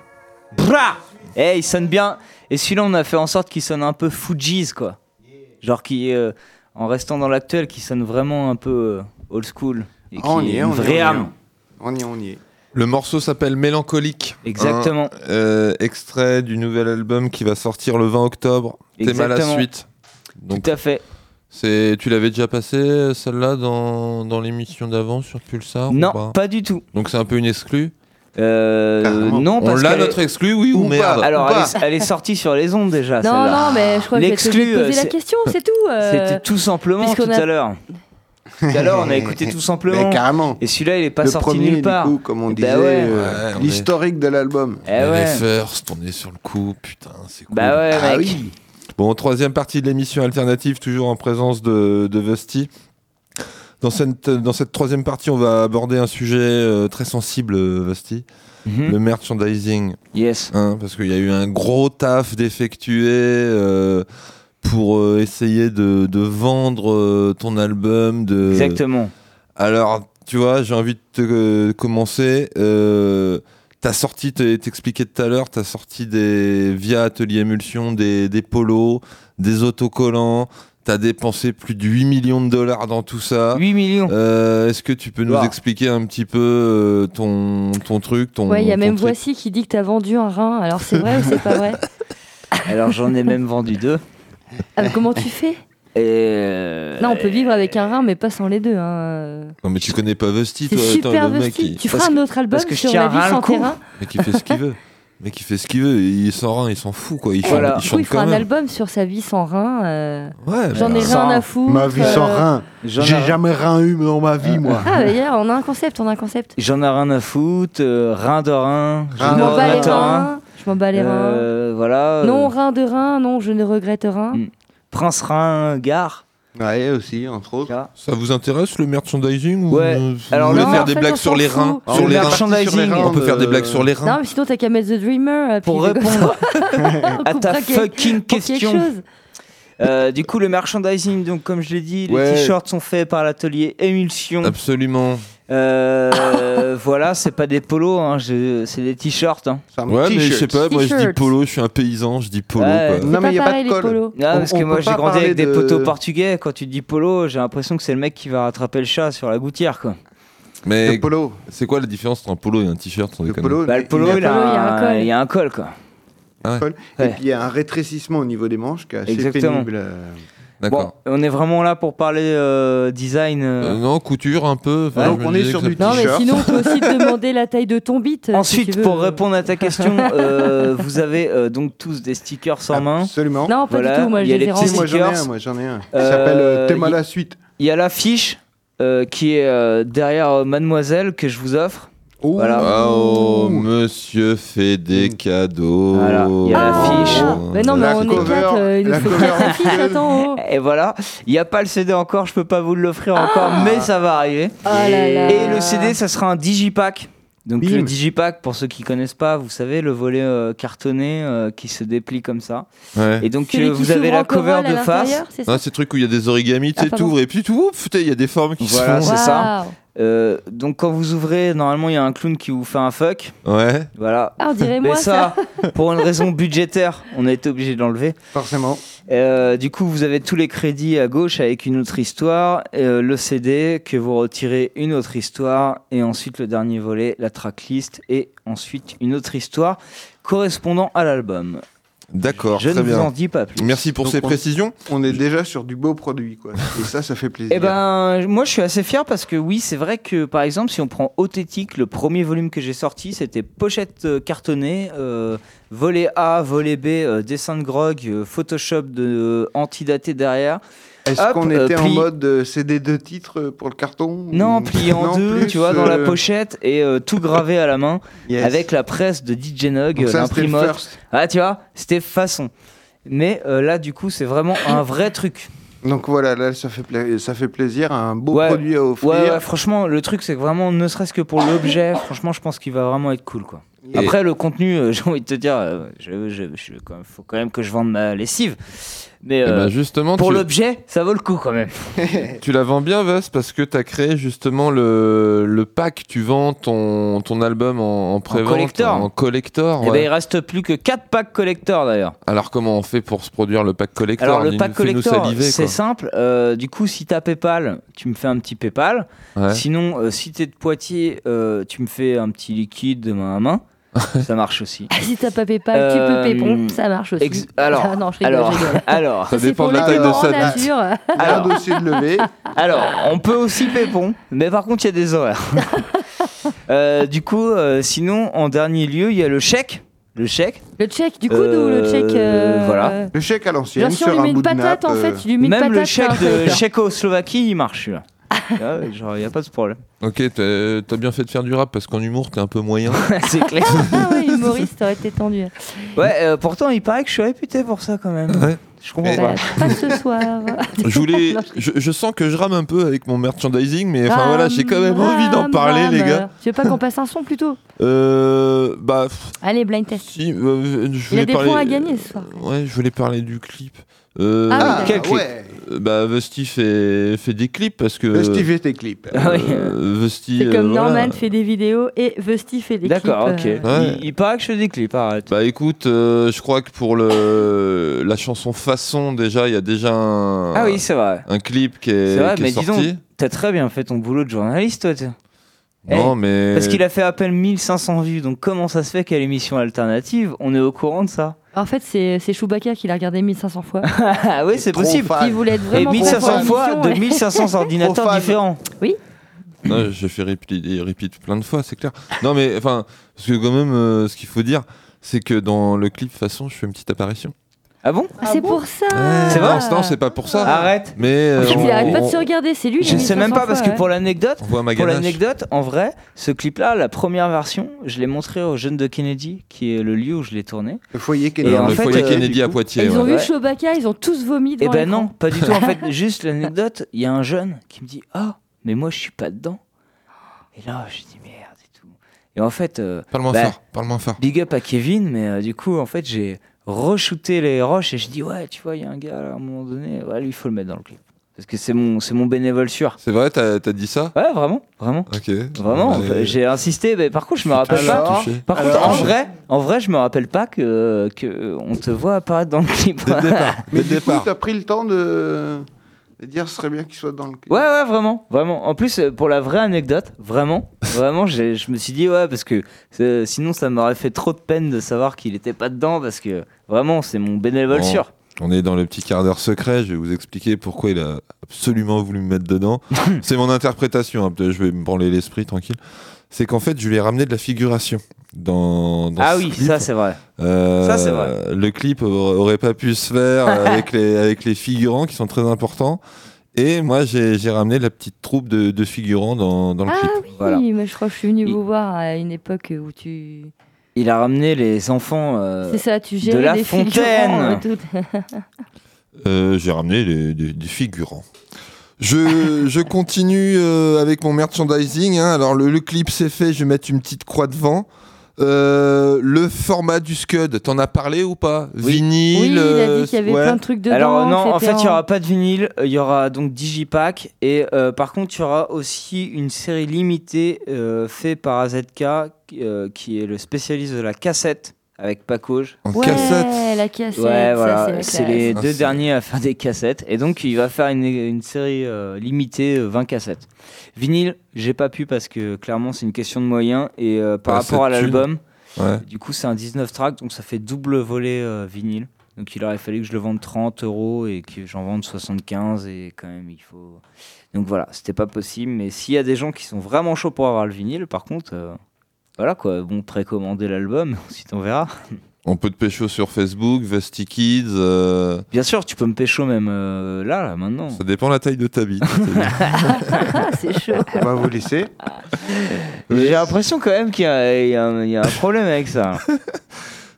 Bra Eh, il sonne bien. Et celui-là, on a fait en sorte qu'il sonne un peu Fuji's, quoi. Genre qui, euh, en restant dans l'actuel, qui sonne vraiment un peu euh, old school. Et Ah, on y est on y est, vraie on y est. âme. On y est, on y est. Le morceau s'appelle Mélancolique. Exactement. Un, euh, extrait du nouvel album qui va sortir le 20 octobre. T'es mal à la suite. Donc, Tout à fait. C'est, tu l'avais déjà passé euh, celle-là dans, dans l'émission d'avant sur Pulsar ou Non, pas, pas du tout. Donc c'est un peu une exclue. Euh, non, On parce l'a qu'elle notre exclu, oui ou, pas. merde Alors, Ou elle pas est, elle est sortie sur les ondes déjà. Non, non, mais je crois que L'exclu, poser euh, la c'est- question, c'est tout. euh, C'était tout simplement tout a- à l'heure. Tout à l'heure, on a écouté tout simplement. Mais carrément. Et celui-là, il est pas le sorti premier, nulle part. Du coup, comme on Eh disait, ouais. euh, Ouais, on est- l'historique de l'album. Eh On ouais. est first, on est sur le coup, putain, c'est cool. Bah ouais, Ah mec. oui. Bon, troisième partie de l'émission alternative, toujours en présence de, de Vusty. Dans cette, dans cette troisième partie, on va aborder un sujet euh, très sensible, euh, Vusty. Mhm. Le merchandising. Yes. Hein, parce qu'il y a eu un gros taf d'effectuer euh, pour euh, essayer de, de vendre euh, ton album. De... Exactement. Alors, tu vois, j'ai envie de te euh, commencer. Euh, T'as sorti, t'expliquais tout à l'heure, t'as sorti des, via Atelier Émulsion des, des polos, des autocollants. T'as dépensé plus de 8 millions de dollars dans tout ça. 8 millions. Euh, Est-ce que tu peux nous Wow. expliquer un petit peu euh, ton, ton truc ton, Ouais, il y a même trip Voici qui dit que t'as vendu un rein. Alors c'est vrai ou c'est pas vrai Alors, j'en ai même vendu deux. Ah, mais Comment tu fais Et euh, Là, on peut vivre avec un rein, mais pas sans les deux. hein. Non mais tu connais pas C'est toi, attends, super le mec, Vusty. il... Tu feras que- un autre album parce que je sur tiens la vie rein sans terrain. mec il fait ce qu'il veut. Le mec il fait ce qu'il veut, il s'en rend, il s'en fout quoi, il chante, Voilà. il Du coup, chante il fera quand un même. album sur sa vie sans rein. euh, Ouais, J'en ai bah, rien sans- à foutre. Ma vie sans euh, rein. J'en J'ai ai- jamais rien eu dans ma vie, moi. Ah, d'ailleurs, on a un concept, on a un concept. J'en ai rien à foutre. euh, rein de rein. Je ne m'en bats les regrette rien. reins. Je m'en bats les reins. Euh, voilà. euh, Non, rein de rein, non, je ne regrette rien. Mm. Prince Rein, gare. Ouais, aussi, entre autres. Ça vous intéresse le merchandising ou Ouais. euh, vous Alors, voulez non, faire des fait, blagues on sur s'en les fout. reins sur le les reins merchandising. On peut faire des blagues sur les Non, reins. mais sinon, t'as qu'à mettre The Dreamer. euh, puis Pour répondre à ta coupera quel- fucking pour quelque question. chose. Euh, du coup, le merchandising, donc comme je l'ai dit, les t-shirts sont faits par l'atelier Émulsion. Absolument. Euh, voilà, c'est pas des polos, hein, je- c'est des t-shirts. hein. C'est un Ouais, mais je t-shirt. sais pas, moi je dis T-shirt. polo, je suis un paysan, je dis polo Ouais. quoi. C'est Non, pas mais y a pas de polos. Ah, On- parce on que moi peut j'ai pas grandi avec des de- poteaux portugais. Quand tu dis polo, j'ai l'impression que c'est le mec qui va rattraper le chat sur la gouttière. Quoi. Mais Le polo. c'est quoi la différence entre un polo et un t-shirt sans Le déconner polo, Bah, le polo, il il, y a a, polo, il y a un col. il y a un col. Quoi. Ah ouais. Et puis il y a un rétrécissement au niveau des manches qui est assez Exactement. pénible. euh. Bon, D'accord. on est vraiment là pour parler euh, design. euh. Euh, non, couture un peu. enfin, Donc, je me on est sur du Non, mais t-shirt. sinon, on peut aussi te demander la taille de ton bit. si Ensuite, tu veux. pour répondre à ta question, euh, vous avez euh, donc tous des stickers sans main. Absolument. Non, pas Voilà, du tout. Moi, il a les petits moi j'en ai stickers. un, moi j'en ai un. Euh, s'appelle euh, Thème à il- la suite. Il y a l'affiche euh, qui est euh, derrière Mademoiselle que je vous offre. Voilà. Ah, Oh, monsieur fait des cadeaux. Voilà, il y a l'affiche. Ah, mais non, mais La on est cover, quatre. euh, il nous faut quatre affiches, attends. oh. Et voilà, il n'y a pas le CD encore, je peux pas vous l'offrir encore, mais ça va arriver. Oh là là. Et le CD, ça sera un digipack. Donc Bim. le digipack, pour ceux qui connaissent pas, vous savez, le volet euh, cartonné euh, qui se déplie comme ça. Ouais. Et donc euh, vous avez la cover de face. c'est ça Ah, ces trucs où il y a des origamis, tu Ah, t'ouvres et puis tout, il y a des formes qui Voilà, se c'est font. ça. Euh, donc quand vous ouvrez, normalement il y a un clown qui vous fait un fuck. Ouais. Voilà. Ah, on dirait Mais moi ça. ça, pour une raison budgétaire, on a été obligé de l'enlever. Forcément. Euh, du coup, vous avez tous les crédits à gauche avec une autre histoire, euh, le CD que vous retirez une autre histoire, et ensuite le dernier volet, la tracklist, et ensuite une autre histoire correspondant à l'album. D'accord, Je très ne vous en dis pas plus. Merci pour Donc ces on- précisions. On est déjà sur du beau produit, quoi. Et ça, ça fait plaisir. Eh ben, moi je suis assez fier parce que oui, c'est vrai que par exemple, si on prend Othétique, le premier volume que j'ai sorti, c'était pochette euh, cartonnée, euh, volet A, volet B, euh, dessin de grog, euh, Photoshop de euh, antidaté derrière. Est-ce qu'on euh, était en mode euh, CD deux titres euh, pour le carton Non, ou- plié en Non, deux, tu vois, dans la pochette et euh, tout gravé à la main Yes. avec la presse de DJ Nog, first. Ah, tu vois, c'était façon. Mais euh, là, du coup, c'est vraiment un vrai truc. Donc voilà, là, ça fait, pla- ça fait plaisir, un beau Ouais. produit à offrir. Ouais, ouais, franchement, le truc, c'est que vraiment, ne serait-ce que pour l'objet, franchement, je pense qu'il va vraiment être cool, quoi. Et- Après, le contenu, euh, j'ai envie de te dire, euh, je, je, je- quand même- faut quand même que je vende ma lessive. Mais Eh euh, ben, justement, pour tu- l'objet, ça vaut le coup quand même. Tu la vends bien, Vest, parce que tu as créé justement le, le pack. Tu vends ton, ton album en, en pré-vente. collector. En collector, Et ouais. ben, il reste plus que 4 packs collector d'ailleurs. Alors, comment on fait pour se produire le pack collector Alors le pack collector, c'est simple. Euh, du coup, si t'as PayPal, tu me fais un petit PayPal. Ouais. Sinon, euh, si t'es de Poitiers, euh, tu me fais un petit liquide de main à main. ça marche aussi. Si t'as pas PayPal, tu peux Euh, pépon, ça marche aussi. ex- alors, Ah non, je rigole, alors, je rigole. alors, Ça, c'est pour les paiements en nature. Alors, un dossier de levée. Alors, on peut aussi pépon, mais par contre, il y a des horaires. Euh, du coup, euh, sinon, en dernier lieu, il y a le chèque. Le chèque. Le check du coude ou le Euh, check euh, voilà. Le chèque à l'ancienne, Genre, si on lui met une patate, en fait, tu lui mets une Même patate. le chèque un de. Tchécoslovaquie, il marche celui-là. Ah ouais, genre, il n'y a pas de problème. Ok, t'as bien fait de faire du rap parce qu'en humour, t'es un peu moyen. C'est clair. Ah ouais, humoriste, aurait été tendu. Ouais, euh, pourtant, il paraît que je suis réputé pour ça quand même. Ouais. Je comprends Et- pas. Pas ce soir. je voulais, je, je sens que je rame un peu avec mon merchandising, mais enfin voilà, j'ai quand même envie d'en parler, les gars. Tu veux pas qu'on passe un son plutôt? Euh, bah, Allez, blind test. si, euh, je Il voulais a des parler. points à gagner ce soir. Ouais, je voulais parler du clip. Euh, Ah d'accord. Quel clip Euh, Bah, Vesti fait, fait des clips parce que. Vesti fait des clips. Ah oui. Euh, Vesti, C'est euh, comme voilà. Norman fait des vidéos et Vesti fait des clips. D'accord, ok. euh, Ouais. Il, il paraît que je fais des clips, arrête. Bah écoute, euh, je crois que pour le la chanson façon déjà, il y a déjà un, Ah oui, c'est vrai. un clip qui est, C'est vrai, qui est mais dis sorti. t'as très bien fait ton boulot de journaliste, toi. t'es- non Eh, mais Parce qu'il a fait à peine 1500 vues, donc comment ça se fait qu'à l'émission alternative, on est au courant de ça? En fait, c'est c'est Chewbacca qui l'a regardé 1500 fois. Ah oui, c'est possible. Il voulait être Et vraiment 1500 trop fois de ouais. 1500 ordinateurs fan. différents. Non, j'ai fait repeat, repeat plein de fois, c'est clair. Non mais enfin, parce que quand même, euh, ce qu'il faut dire, c'est que dans le clip façon, je fais une petite apparition. Ah bon Ah, c'est pour ça C'est vrai non, c'est pas pour ça. Arrête. Mais euh, il arrête pas de on- se regarder, c'est lui. Je ne sais même 1500 pas parce que pour l'anecdote, on voit ma pour ganache. l'anecdote, en vrai, ce clip-là, la première version, je l'ai montré aux jeunes de Kennedy, qui est le lieu où je l'ai tourné. Le foyer Et Kennedy. en le fait, foyer euh, Kennedy du à coup- Poitiers. Ils ont ouais. vu Ouais. Chewbacca, ils ont tous vomi Eh ben l'écran. non, pas du tout. En fait, juste l'anecdote, il y a un jeune qui me dit Ah, mais moi je suis pas dedans. Et là, je dis Merde et tout. Et en fait, euh, Parle-moi bah, fort, parle-moi fort. big up à Kevin, mais euh, du coup, en fait, j'ai re-shooté les roches et je dis Ouais, tu vois, il y a un gars là, à un moment donné, ouais, lui, il faut le mettre dans le clip. Parce que c'est mon, c'est mon bénévole sûr. C'est vrai, t'as as dit ça? Ouais, vraiment, vraiment. Ok. Vraiment, j'ai insisté, mais par contre, je me rappelle Alors pas. touché. Par contre, Alors en vrai, en vrai, je me rappelle pas que, que on te voit apparaître dans le clip. Dès le départ. Mais du coup, départ. t'as pris le temps de, de dire ce serait bien qu'il soit dans le clip. Ouais, ouais, vraiment, vraiment. En plus, euh, pour la vraie anecdote, vraiment, vraiment, j'ai- je me suis dit, ouais, parce que euh, sinon, ça m'aurait fait trop de peine de savoir qu'il était pas dedans, parce que vraiment, c'est mon bénévole Bon. sûr. On est dans le petit quart d'heure secret. Je vais vous expliquer pourquoi il a absolument voulu me mettre dedans. c'est mon interprétation. hein, Je vais me branler l'esprit tranquille. C'est qu'en fait, je lui ai ramené de la figuration dans. dans Ah ce oui, clip. ça, c'est vrai. Euh, Ça, c'est vrai. Le clip aurait pas pu se faire avec les avec les figurants qui sont très importants. Et moi, j'ai ramené la petite troupe de, de figurants dans, dans le Ah clip. oui, Voilà. mais je crois que je suis venue Il- vous voir à une époque où tu. Il a ramené les enfants. euh, C'est ça, tu gérais la des Fontaine. Euh, j'ai ramené les- des, des figurants. Je, je continue euh, avec mon merchandising. hein. Alors, le, le clip, c'est fait. Je vais mettre une petite croix devant. Euh, le format du Scud, t'en as parlé ou pas Oui. Vinyle Oui, il a euh, dit qu'il y avait ouais. plein de trucs dedans. Alors non, en fait, il n'y aura pas de vinyle, euh, il y aura donc Digipack et euh, par contre, il y aura aussi une série limitée euh, faite par AZK euh, qui est le spécialiste de la cassette avec Pacauge. En Ouais, cassette. la cassette. Ouais, voilà, c'est les Ah, deux derniers à faire des cassettes et donc il va faire une, une série euh, limitée euh, 20 cassettes. Vinyle, j'ai pas pu parce que clairement c'est une question de moyens et euh, par Pas rapport à l'album, Ouais. Du coup, c'est un 19 tracks, donc ça fait double volet euh, vinyle. Donc il aurait fallu que je le vende 30 euros et que j'en vende 75 et quand même il faut. Donc voilà, c'était pas possible. Mais s'il y a des gens qui sont vraiment chauds pour avoir le vinyle, par contre, euh, voilà quoi, bon, précommander l'album, ensuite on verra. On peut te pécho sur Facebook, Vesty Kids. euh, Bien sûr, tu peux me pécho même euh, là, là, maintenant. Ça dépend la taille de ta bite. c'est chaud. On va vous laisser. J'ai l'impression quand même qu'il y, a- y un- il y a un problème avec ça.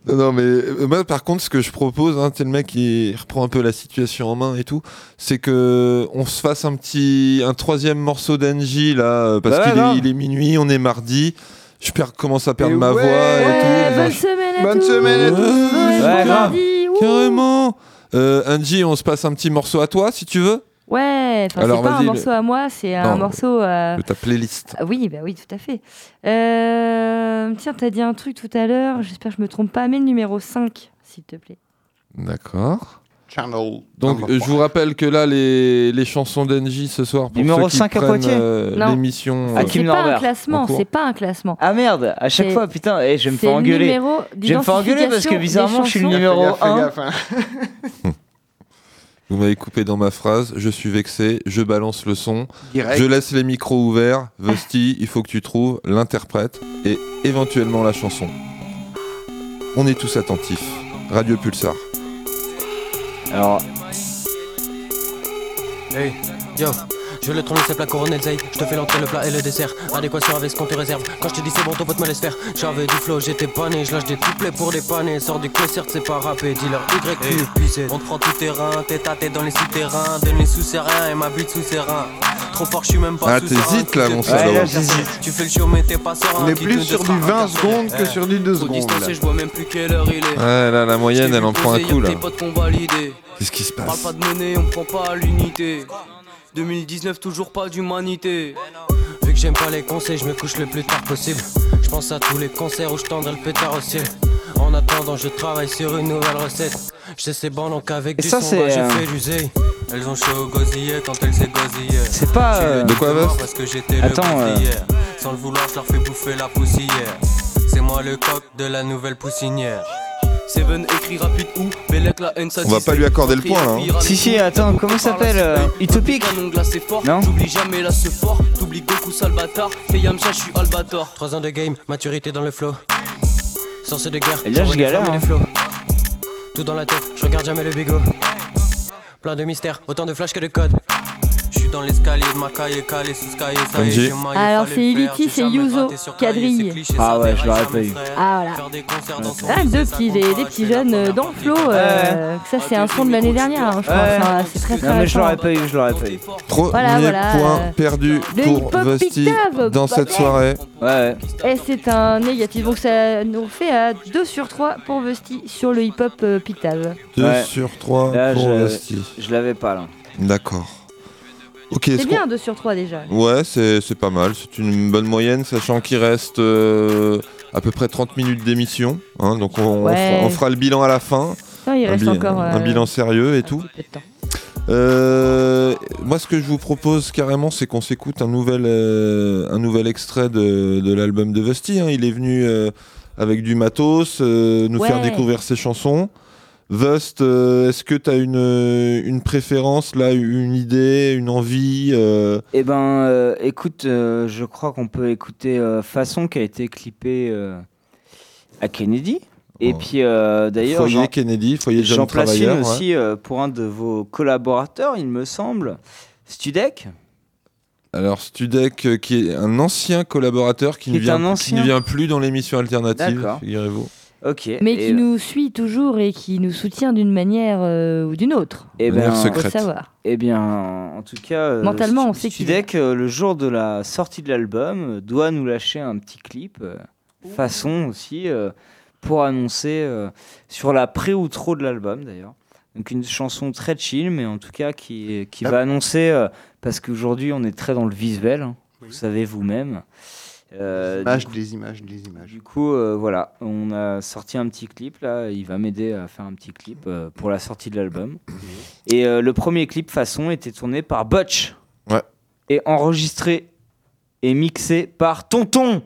Non, non, mais euh, moi, par contre, ce que je propose, hein, t'es le mec qui reprend un peu la situation en main et tout, c'est que on se fasse un petit, un troisième morceau d'Angie là, parce Bah ouais, qu'il grave. est, il est minuit, on est mardi. Je perds, commence à perdre Et ma ouais, voix et Ouais, tout. bonne semaine à Bonne tous. semaine à tous. Ouais, Ouais. Carrément. Euh, Angie, on se passe un petit morceau à toi, si tu veux. Ouais, c'est pas un morceau à moi, c'est un Non. morceau à... De ta playlist. Ah oui, bah oui, tout à fait. Euh, tiens, t'as dit un truc tout à l'heure, j'espère que je me trompe pas, mais le numéro 5, s'il te plaît. D'accord. Channel. Donc, euh, je vous rappelle que là, les, les chansons d'Angie ce soir, pour Numéro ceux qui 5 à Poitiers euh, l'émission. Ah, euh, C'est pas un classement, c'est pas un classement. Ah merde, à chaque fois, putain, eh, je vais me le engueuler. numéro Je vais me faire engueuler parce que bizarrement, je suis le numéro Fais gaffe, fais 1. gaffe, hein. Vous m'avez coupé dans ma phrase, je suis vexé, je balance le son, Direct. je laisse les micros ouverts. Vesti, il faut que tu trouves l'interprète et éventuellement la chanson. On est tous attentifs. Radio Pulsar. Alors, Hey, yo, je le tourner, c'est plat de zeille. Je te fais l'entrée, le plat et le dessert. Adéquation avec ce qu'on te réserve. Quand je te dis c'est bon, ton pote me laisse faire. J'avais du flow, j'étais pané. Je lâche des couplets pour dépanner. Sors du clé, certes, c'est pas rappé. Dis-leur Y, puis c'est. On te prend tout terrain, tête à tête dans les souterrains. Donne les sous-serrains et ma bite sous-serrain. Trop fort, je suis même pas Ah, t'hésites, là, mon Ouais, salaud. j'hésite. Tu fais le show, mais t'es pas serein. On est plus sur du 20 incarcéré. secondes que sur du 2 Trop secondes. distancé, là. je vois même plus quelle heure il est. Ouais, là, la moyenne, elle en prend un coup, là. Tes. Qu'est-ce qui se Parle passe pas de monnaie, on prend pas l'unité. 2019, toujours pas d'humanité. Vu que j'aime pas les conseils, je me couche le plus tard possible. Je pense à tous les concerts où je tendrai le pétard au ciel. En attendant, je travaille sur une nouvelle recette. Je sais c'est bon, donc avec Et du ça, son, bah, j'ai fait l'usé. Elles ont chaud au gosier quand elles s'égosillaient. C'est pas, euh, De quoi, Vest Parce que j'étais Attends, le euh, hier. Sans le vouloir, je leur fais bouffer la poussière. C'est moi le coq de la nouvelle poussinière. Seven écrit rapide ou Bellec la haine On va pas lui accorder le point, là, hein. Si, si, attends, comment ça s'appelle euh, fort, Non j'oublie jamais la ce fort, t'oublies Goku sale bâtard, t'es Yamcha, je suis Albator. 3 ans de game, maturité dans le flow. Sorcier de guerre, Et là, je galère, hein. Tout dans la tête, je regarde jamais le bigot. Plein de mystères, autant de flash que de code. Dans l'escalier de ma caille, calé sous cahier, ça y est, maillé, Alors, c'est j'ai c'est Yuzo, quadrille. Ah ouais, je l'aurais pas eu. Ah voilà. Ah, deux ça petits, des, des petits jeunes euh, dans le flow. euh, ça, c'est un son de l'année dernière, hein, je pense. Ouais. hein, c'est très très Non, mais je l'aurais pas eu, je l'aurais pas eu. Premier Voilà, voilà, point euh, perdu le pour Pictave, dans cette soirée. Ouais. Et c'est un négatif, donc ça nous fait à 2 sur 3 pour Vesti sur le hip-hop euh, Pictave. 2 Ouais. sur 3 Là, pour je, Vesti. je l'avais pas là. D'accord. C'est qu'on- bien 2 sur 3 déjà. Ouais, c'est c'est pas mal. C'est une bonne moyenne, sachant qu'il reste euh, à peu près 30 minutes d'émission. hein, donc on, on fera, on fera le bilan à la fin. Non, il un, reste bi- encore un euh, bilan sérieux et tout. Euh, moi, ce que je vous propose carrément, c'est qu'on s'écoute un nouvel, un nouvel extrait de, de l'album de Vesti. hein. Il est venu avec du matos, nous Ouais. faire découvrir ses chansons. Vust, euh, est-ce que tu as une, euh, une préférence, là, une idée, une envie euh, Eh ben, euh, écoute, je crois qu'on peut écouter Façon qui a été clippé à Kennedy. Et Oh. puis d'ailleurs, Foyer j'en- Kennedy, Foyer Travailleur, ouais. aussi pour un de vos collaborateurs, il me semble, Studek. Alors, Studek, qui est un ancien collaborateur qui, Qui ne vient, qui ne vient plus dans l'émission alternative, figurez-vous. Ok. Mais Et- qui nous suit toujours et qui nous soutient d'une manière euh, ou d'une autre. Eh manière ben, Faut le secrète. savoir. Eh bien, en tout cas, euh, Mentalement, on sait qu'il Studek, euh, le jour de la sortie de l'album, euh, doit nous lâcher un petit clip, euh, façon aussi, euh, pour annoncer euh, sur la pré-outro de l'album d'ailleurs. Donc une chanson très chill, mais en tout cas qui, qui Ah. va annoncer, euh, parce qu'aujourd'hui on est très dans le visuel, hein, vous savez vous-même. Euh, Des images, du coup- des images, des images. du coup, euh, voilà, on a sorti un petit clip là. Il va m'aider à faire un petit clip euh, pour la sortie de l'album. Et euh, le premier clip façon était tourné par Butch. Ouais. Et enregistré et mixé par Tonton.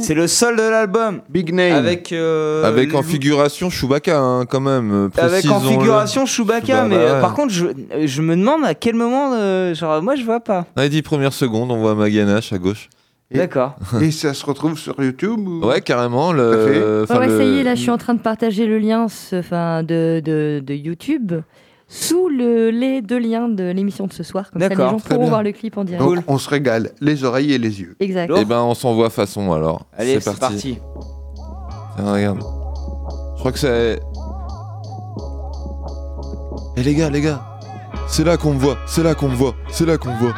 C'est le seul de l'album. Big name. Avec, euh, Avec en figuration Chewbacca, hein, quand même. euh, Avec en figuration Chewbacca, mais bah, euh, ouais. par contre, je, je me demande à quel moment. euh, genre, moi, je vois pas. Dans les 10 premières secondes, on voit Maganache à gauche. D'accord. Et ça se retrouve sur YouTube ou... Ouais, carrément. Le, enfin, ouais, ça y est, là, je suis en train de partager le lien ce- enfin, de, de, de YouTube sous le, les deux liens de l'émission de ce soir. Comme ça, les gens pourront bien. voir le clip en direct. Donc on se régale, les oreilles et les yeux. Exact. Eh ben, on s'envoie façon alors. Allez, c'est c'est parti. parti. Tiens, regarde. Je crois que c'est. Eh les gars, les gars. C'est là qu'on me voit, c'est là qu'on me voit, c'est là qu'on me voit.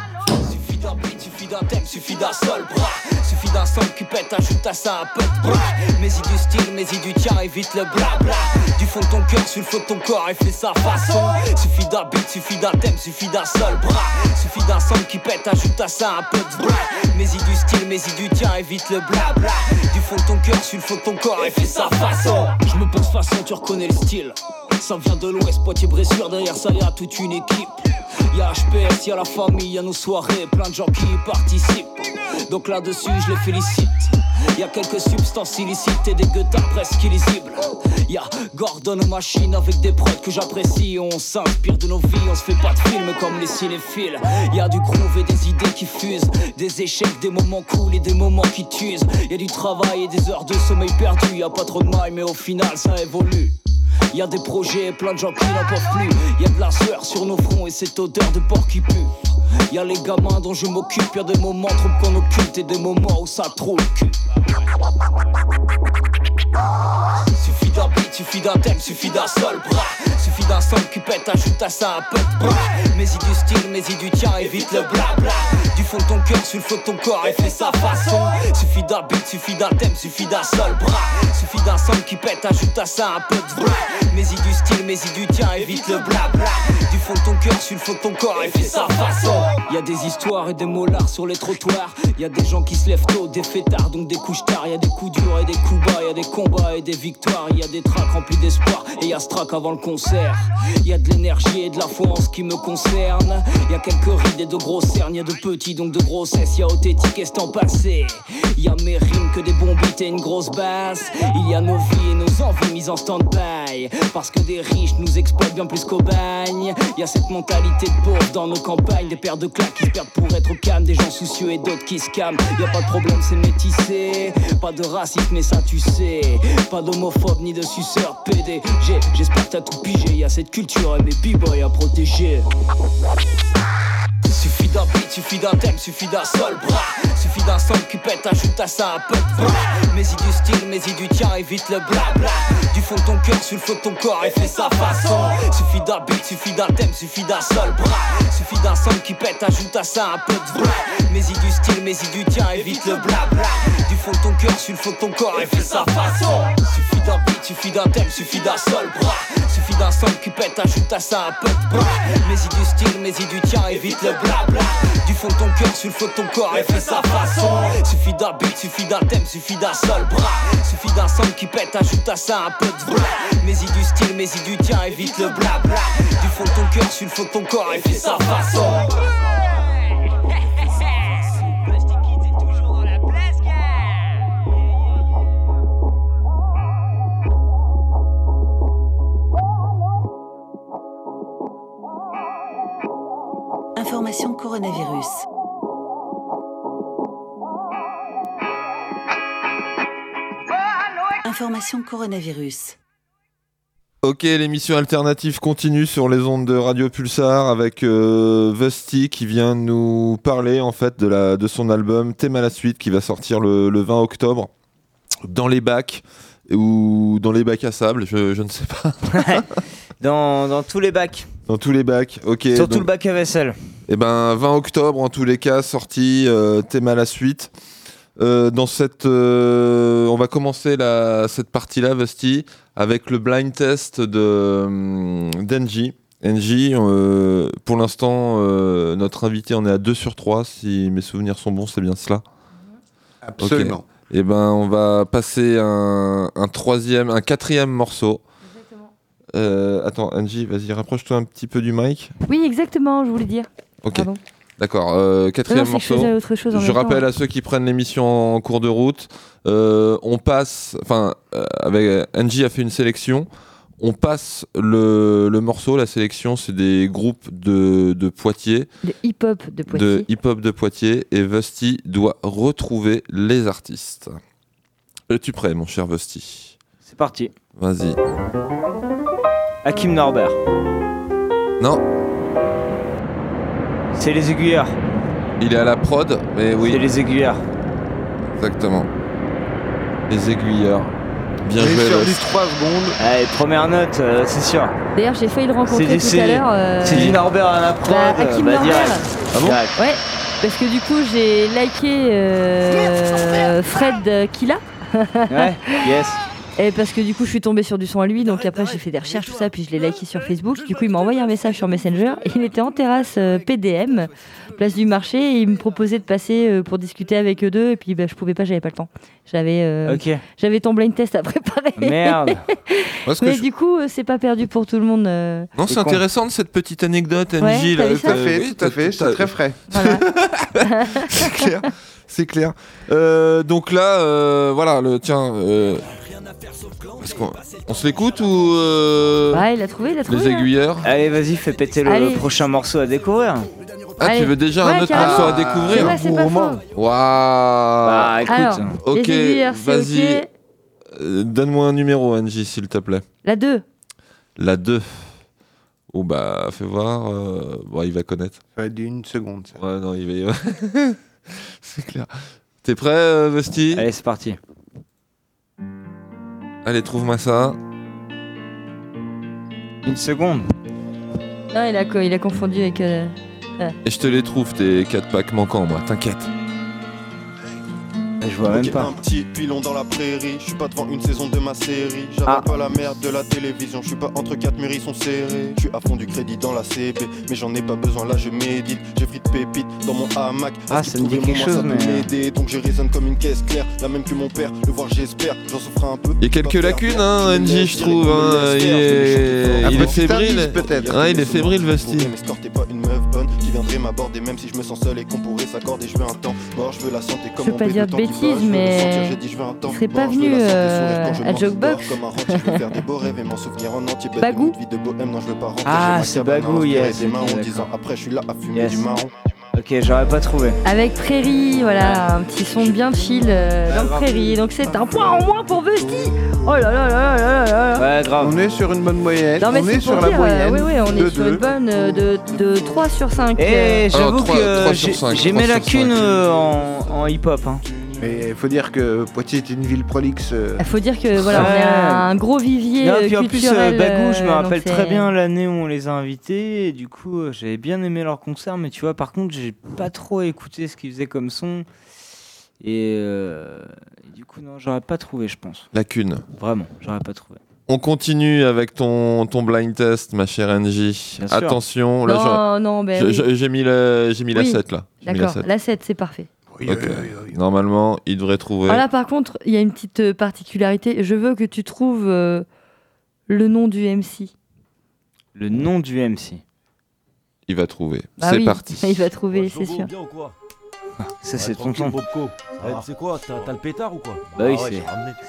D'un thème, suffit d'un seul bras. Suffit d'un son qui pète, ajoute à ça un peu de bras. Mais y du style, mais y du tien, évite le blabla. Du fond de ton cœur, sur le de ton corps, et fais sa façon. Suffit d'un beat, suffit d'un thème, suffit d'un seul bras. Suffit d'un son qui pète, ajoute à ça un peu de bras. Mais y du style, mais y du tien, évite le blabla. Du fond de ton cœur, sur le de ton corps, et fais sa façon. Je me pose façon, tu reconnais le style. Ça vient de l'ouest, Poitiers, Bressuire, derrière ça y a toute une équipe. Y'a HPS, y'a la famille, y'a nos soirées, plein de gens qui y participent. Donc là-dessus, je les félicite. Y'a quelques substances illicites et des gueutards presque illisibles. Y'a Gordon aux machines avec des prods que j'apprécie. On s'inspire de nos vies, on se fait pas de films comme les cinéphiles. Y'a du groove et des idées qui fusent. Des échecs, des moments cool et des moments qui tuent. Y'a du travail et des heures de sommeil perdu. Y'a pas trop de mailles, mais au final, ça évolue. Y a des projets, plein de gens qui n'en peuvent plus. Y a de la sueur sur nos fronts et cette odeur de porc qui pue. Y a les gamins dont je m'occupe, y a des moments trop qu'on occulte et des moments où ça trouve. Suffit d'un beat, suffit d'un thème, suffit d'un seul bras. Suffit d'un son qui pète, ajoute à ça un peu de bras. Mais y du style, mais y du tien, évite le blabla. Du fond de ton cœur, sur le de ton corps, et fais sa façon. Suffit d'un beat, suffit d'un thème, suffit d'un seul bras. Suffit d'un son qui pète, ajoute à ça un peu de bras. Mais y du style, mais y du tien, évite le blabla. Du fond de ton cœur, sur le de ton corps, et fais sa façon. Y a des histoires et des mollards sur les trottoirs. Y a des gens qui se lèvent tôt, des fêtards, donc des couches tard. Y a des coups durs et des coups bas, y a des et des victoires. Y a des tracks remplis d'espoir et y a ce track avant le concert. Y a de l'énergie et de la foi en ce qui me concerne. Y a quelques rides et de grosses cernes, y a de petits donc de grossesse. Y a Othétique et ce temps passé. Y a mes rimes que des bons beats et une grosse basse. Il y a nos vies et nos envies mises en stand-by. Parce que des riches nous exploitent bien plus qu'au bagne. Y a cette mentalité de pauvre dans nos campagnes. Des paires de claques qui se perdent pour être au calme. Des gens soucieux et d'autres qui se calment. Y a pas de problème, c'est métissé. Pas de racisme, mais ça tu sais. Pas d'homophobe ni de suceur PDG. J'espère que t'as tout pigé. Y a cette culture et mes b-boys à protéger. Suffit d'un beat, suffit d'un thème, suffit d'un seul bras. Suffit d'un son qui pète, ajoute à ça un peu de bras. Mais y du style, mais y du tien, évite le blabla. Du fond de ton cœur, sur le feu de ton corps, et fais sa façon. Suffit d'un beat, suffit d'un thème, suffit d'un seul bras. Suffit d'un son qui pète, ajoute à ça un peu de bras. Mais y du style, mais y du tien, évite le blabla. Du fond de ton cœur, sur le feu de ton corps, et fais sa façon. D'un beat, suffit d'un thème, suffit d'un seul bras. Suffit d'un son qui pète, ajoute à ça un peu de bras. Mais y du style, mais y du tien, évite le blabla. Du fond de ton cœur, sur le feu de ton corps, et fais sa façon. Suffit d'un beat, suffit d'un thème, suffit d'un seul bras. Suffit d'un son qui pète, ajoute à ça un peu de bras. Mais y du style, mais y du tien, évite le blabla. Du fond de ton cœur, sur le feu de ton corps, et fais sa façon. Information coronavirus. Information coronavirus. Ok, l'émission alternative continue sur les ondes de Radio Pulsar avec euh, Vusty qui vient nous parler en fait de, la, de son album Thème à la suite qui va sortir le, le 20 octobre dans les bacs ou dans les bacs à sable, je, je ne sais pas. dans, dans tous les bacs. Dans tous les bacs, ok. Surtout donc- le bac à vaisselle. Eh ben, 20 octobre, en tous les cas, sorti, euh, thème à la suite. Euh, dans cette, euh, on va commencer la, cette partie-là, Vesti, avec le blind test de hum, d'Engie. Engie, euh, pour l'instant, euh, notre invité en est à 2 sur 3, si mes souvenirs sont bons, c'est bien cela Absolument. Et ben, on va passer un, un troisième, un quatrième morceau. Euh, attends, Angie, vas-y, rapproche-toi un petit peu du mic. Oui, exactement, je voulais dire. Ok. D'accord, euh, quatrième Non, je morceau. faisais autre chose en je temps, rappelle à ceux qui prennent l'émission en cours de route, euh, on passe, enfin, euh, avec Angie a fait une sélection. On passe le, le morceau, la sélection, c'est des groupes de, de Poitiers, De hip-hop de Poitiers. de hip-hop de Poitiers, et Vusty doit retrouver les artistes. Es-tu prêt, mon cher Vusty? C'est parti. Vas-y. Hakim Norbert. Non, C'est les aiguilleurs. il est à la prod, mais oui. C'est les aiguilleurs. Exactement. Les aiguilleurs. Bien joué, sur du 3 secondes. Allez, première note, euh, c'est sûr. D'ailleurs, j'ai failli le rencontrer C'est tout c'est- à l'heure. euh, C'est Norbert à la prod. Bah, euh, Hakim bah, Norbert. direct. Ah bon Direct. Ouais, parce que du coup, j'ai liké euh, Fred Killa. Ouais, yes. Et parce que du coup, je suis tombée sur du son à lui, donc après, j'ai fait des recherches, tout ça, puis je l'ai liké sur Facebook. Du coup, il m'a envoyé un message sur Messenger. Et il était en terrasse euh, PDM, place du marché, et il me proposait de passer euh, pour discuter avec eux deux. Et puis, bah, je pouvais pas, j'avais pas le temps. J'avais euh, j'avais ton blind test à préparer. Merde. Mais je- du coup, euh, c'est pas perdu pour tout le monde. euh. Non, c'est intéressant cette petite anecdote, Ouais, Angie. t'as- Tout à fait, oui, tout à fait, c'est très frais. c'est clair. C'est clair. Euh, donc là, euh, voilà, le tiens. Est-ce qu'on on se l'écoute ou euh, Ouais, il a trouvé, il a trouvé. les hein. aiguilleurs Allez, vas-y, fais péter le Allez. prochain morceau à découvrir. Ah, Allez. tu veux déjà un Ouais, autre carrément. morceau à C'est découvrir vrai, c'est pas faux. Waouh Bah, écoute. Alors, Ok, les aiguilleurs, c'est vas-y. ok. Euh, Donne-moi un numéro, Angie, s'il te plaît. La 2. La 2. Oh bah, fais voir. euh, Bon, il va connaître. Ça va être d'une seconde. Ça. Ouais, non, il va. c'est clair. T'es prêt, euh, Vesti Allez, c'est parti. Allez, trouve-moi ça. Une seconde. Non, il a, co- il a confondu avec. euh, euh, Et je te les trouve, tes 4 packs manquants, moi, t'inquiète. Je vois même Ok, pas. Un petit pilon dans la prairie, je suis pas devant une saison de ma série. J'avale Ah. pas la merde de la télévision, je suis pas entre quatre murs, ils sont serrés. Je suis à fond du crédit dans la CB, mais j'en ai pas besoin, là je médite. J'ai frites pépites dans mon hamac. Ah, ça me dit quelque chose, ça peut mais- m'aider, donc je résonne comme une caisse claire, la même que mon père. Le voir, j'espère, j'en souffre un peu. Il y a quelques lacunes, hein, Angie, je trouve. hein. Il est, Un il est fébrile. peut-être. Ouais, il est fébrile, Vesti. Mais pas une meuf bonne qui viendrait m'aborder, même si je me sens seul et qu'on pourrait s'accorder. Je veux un temps mort, je veux la santé comme Je veux bêtises, mais serait pas venu euh, quand je à Bagou. de vie de bohème, non, je veux pas rentrer. Ah, c'est Bagou, yes, des mains ok, en disant d'accord. après, je suis là à fumer Yes. du marron. Ok, j'aurais pas trouvé. Avec Prairie, voilà, un petit son bien chill euh, dans le Prairie. Donc c'est un point en moins pour Vesti. Oh là là là là là là là. Ouais, grave. On est sur une bonne moyenne. Non mais on c'est est sur la dire, euh, moyenne. oui oui, on de est sur deux. une bonne euh, de, de 3 sur 5. Et Alors, j'avoue que j'ai mes sur lacunes euh, en hip-hop. Hein. Mais il faut dire que Poitiers est une ville prolixe. euh, Il faut dire que voilà, on est un gros vivier Non, euh, puis en plus, euh. Bagou, je me euh, rappelle très bien l'année où on les a invités. Et du coup, j'avais bien aimé leur concert. Mais tu vois, par contre, j'ai pas trop écouté ce qu'ils faisaient comme son. Et, euh, et du coup, non, j'aurais pas trouvé, je pense. Lacune. Vraiment, j'aurais pas trouvé. On continue avec ton, ton blind test, ma chère Angie. Bien sûr. Attention, là, Non, ben j'ai- oui. mis la, j'ai mis la Oui. 7 là. Mis la D'accord, 7. la 7 c'est parfait. Normalement, il devrait trouver. Alors là par contre, il y a une petite euh, particularité. Je veux que tu trouves euh, le nom du MC. Le nom du MC. Il va trouver. Bah C'est oui, parti. Il va trouver, c'est sûr. bien ou quoi? Ça, c'est tonton. Bobco. Eh, tu sais quoi, t'as t'as le pétard ou quoi Bah oui, Ah ouais,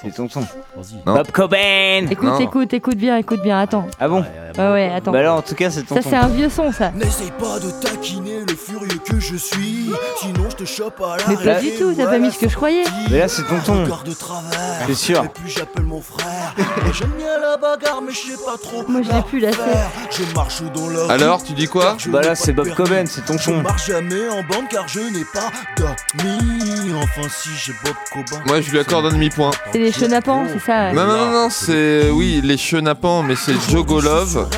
c'est- c'est tonton. Vas-y. Non. Bob Cobain Écoute, écoute, écoute bien, écoute bien. Attends. Ah bon Ouais, ouais, attends. Bah là, en tout cas, c'est Ça tonton. c'est un vieux son, ça. N'essaye pas de taquiner le furieux que je suis, sinon je te chope à la Mais pas du tout. T'as pas mis ce que je croyais. Mais là, c'est tonton. Regard de travers. C'est sûr. Et puis j'appelle mon frère. Et J'aime bien la bagarre, mais je sais pas trop. Moi je l'ai plus la 7 Je marche dans la rue, Alors, tu dis quoi Bah là, c'est Bob Cobain, c'est Je tonton. marche jamais en bande car je n'ai pas Enfin, si j'ai Bob Cobain. Moi, je lui accorde un demi-point. C'est les chenapans, c'est ça. Non, non, non, non, c'est. Oui, les chenapans, mais c'est Jogo Love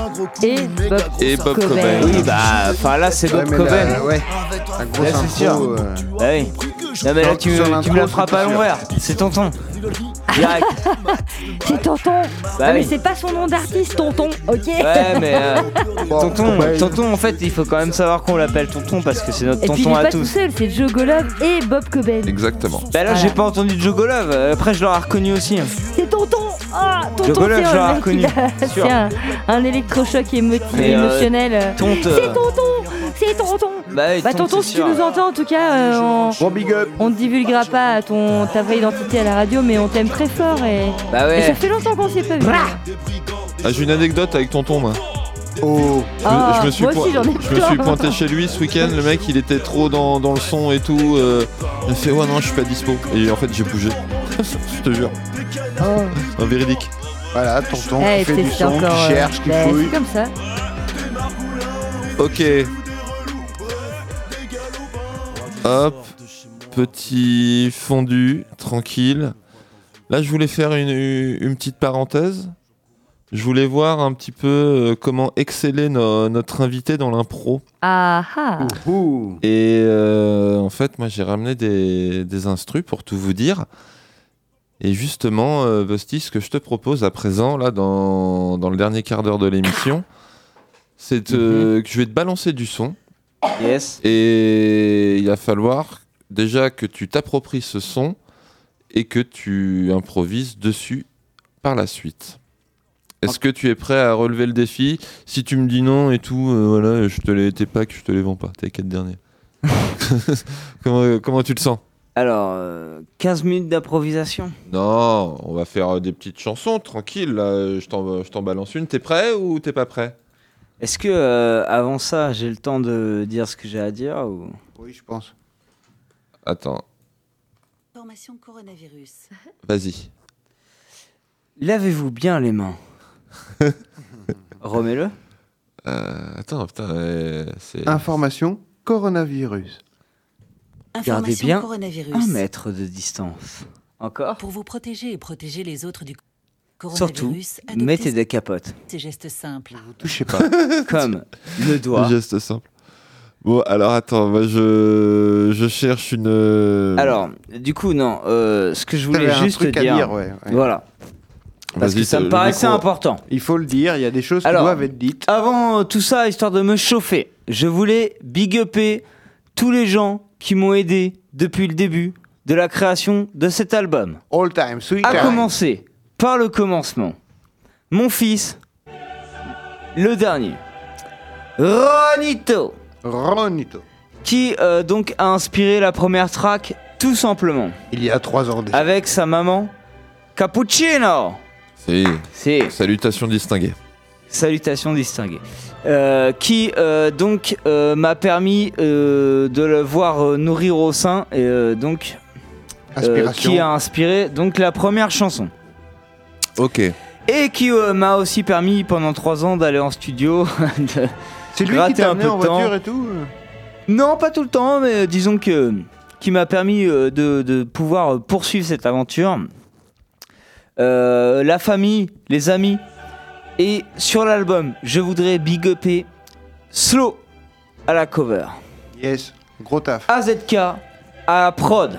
Et Bob, et Bob Cobain. Cobain. Oui, bah, enfin là, c'est Ouais, Bob mais Cobain. là, ouais, un gros Là, c'est sûr. euh, Bah oui. Non, mais là, tu, tu me la frappes à l'envers. C'est tonton. Direct. C'est tonton. Bah non, mais oui. c'est pas son nom d'artiste, tonton. Ok. Ouais, mais euh, tonton, Cobain. tonton, en fait, il faut quand même savoir qu'on l'appelle tonton parce que c'est notre Et puis il tonton est à pas tout tous. seul, c'est Joe Golov et Bob Cobain. Exactement. Bah là, Voilà. j'ai pas entendu Joe Golov. euh, Après, je l'aurais reconnu aussi. hein. C'est tonton. Ah, tonton, Joe Golov, c'est je l'aurais un mec, reconnu, sûr. C'est un, un électrochoc émo- Mais, euh, émotionnel. tonte, C'est tonton. Merci tonton. Bah, oui, Bah tonton, c'est si tu nous entends, en tout cas, euh, on... on ne divulguera pas ton, ta vraie identité à la radio, mais on t'aime très fort et... Bah ouais. et ça fait longtemps qu'on s'est pas vu. Ah, j'ai une anecdote avec tonton, moi. Oh Je, Ah, je me suis moi aussi, point- j'en ai je me suis plein. pointé chez lui ce week-end, le mec il était trop dans, dans le son et tout. euh, il a fait ouais non je suis pas dispo. Et en fait j'ai bougé. je te jure. Un véridique. Voilà, tonton Eh, qui fait c'est du son, encore, qui euh, cherche, qui bah, fouille. C'est comme ça. Ok. Hop. Petit fondu, tranquille. Là, je voulais faire une, une petite parenthèse. Je voulais voir un petit peu euh, comment exceller no- notre invité dans l'impro. Ah ah. Et euh, en fait, moi, j'ai ramené des, des instrus pour tout vous dire. Et justement, euh, Vosti, ce que je te propose à présent, là, dans, dans le dernier quart d'heure de l'émission, c'est euh, que je vais te balancer du son. Yes. Et il va falloir déjà que tu t'appropries ce son et que tu improvises dessus par la suite. Est-ce que tu es prêt à relever le défi? Si tu me dis non et tout, euh, voilà, je te les tes packs, je te les vends pas, t'es quatre derniers. comment, comment tu le sens? Alors, euh, 15 minutes d'improvisation. Non, on va faire euh, des petites chansons, tranquille. Là, je t'en balance une. T'es prêt ou t'es pas prêt? Est-ce que euh, avant ça, j'ai le temps de dire ce que j'ai à dire ou... Oui, je pense. Attends, Information coronavirus. vas-y. Lavez-vous bien les mains? Remets-le. Euh, attends, putain, euh, c'est. Information coronavirus. Gardez Information bien coronavirus. un mètre de distance. Encore? Pour vous protéger et protéger les autres du Surtout, mettez des capotes. ces gestes simples. Touchez pas. Comme le doigt. Geste simple. Bon, alors attends, moi, je, je cherche une. euh, Alors, du coup, non, euh, ce que je voulais T'avais un juste truc à dire, dire, ouais, ouais. voilà, parce Vas-y, que ça le me paraissait micro. important. Il faut le dire, il y a des choses qui Alors, doivent être dites. Avant euh, tout ça, histoire de me chauffer, je voulais big upper tous les gens qui m'ont aidé depuis le début de la création de cet album. All time, sweet À time. commencer par le commencement. Mon fils, le dernier, Ronito, Ronito. qui euh, donc a inspiré la première track tout simplement. Il y a trois ans déjà. Avec sa maman, Cappuccino. Si. Si. Salutations distinguées. Salutations distinguées. Euh, qui euh, donc euh, m'a permis euh, de le voir euh, nourrir au sein et euh, donc euh, qui a inspiré donc la première chanson Ok. et qui euh, m'a aussi permis pendant trois ans d'aller en studio de C'est lui qui gratter t'a un amené peu en de temps. voiture et tout euh Non, pas tout le temps, mais disons que qui m'a permis euh, de, de pouvoir euh, poursuivre cette aventure. Euh, la famille, les amis. Et sur l'album, je voudrais big upper Slow à la cover. Yes, gros taf. AZK à la prod.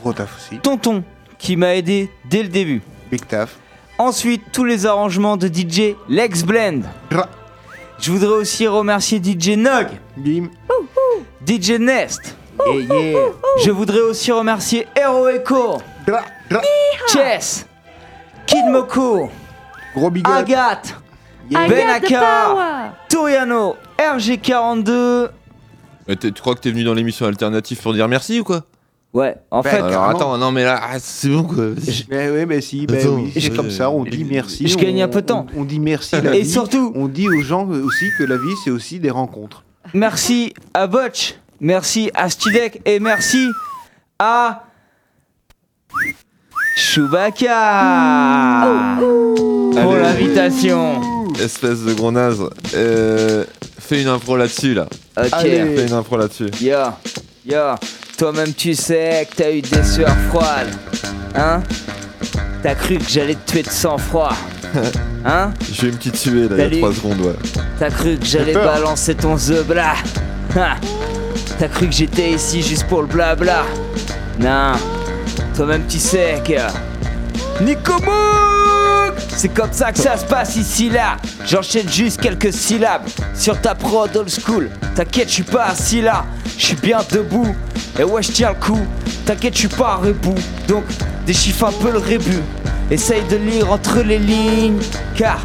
Gros taf aussi. Tonton qui m'a aidé dès le début. Big taf. Ensuite, tous les arrangements de DJ Lex Blend. Je voudrais aussi remercier DJ Nog. Bim. DJ Nest. Je voudrais aussi remercier Hero Echo. Chess. Kid Moko. Gros big. Agathe. Agathe Benaka. Toriano. RG42. Mais t'es- tu crois que t'es venu dans l'émission alternative pour dire merci ou quoi? Ouais, en Ben, fait. Alors attends, non mais là, ah, c'est bon quoi. Mais oui, mais si, ben oui, c'est comme ça, on dit merci. je on- gagne un peu de temps. On, on dit merci à la Et vie. surtout- on dit aux gens aussi que la vie, c'est aussi des rencontres. Merci à Butch. Merci à Studek. Et merci à. Chewbacca. Pour l'invitation. Espèce de gros naze. Euh, fais une impro là-dessus là. Ok. Allez. Fais une impro là-dessus. Yo, yo, toi-même tu sais que t'as eu des sueurs froides. Hein? T'as cru que j'allais te tuer de sang-froid. Hein? J'ai une petite suée là, il y a Salut. 3 secondes, ouais. T'as cru que j'allais balancer ton zebla. Ha T'as cru que j'étais ici juste pour le blabla. Non, toi-même tu sais que. Nicomouk C'est comme ça que ça se passe ici là. J'enchaîne juste quelques syllabes sur ta prod old school. T'inquiète, je suis pas assis là. Je suis bien debout. Et ouais, je tiens le coup. T'inquiète, je suis pas un rebou. Donc, déchiffre un peu le rébut. Essaye de lire entre les lignes. Car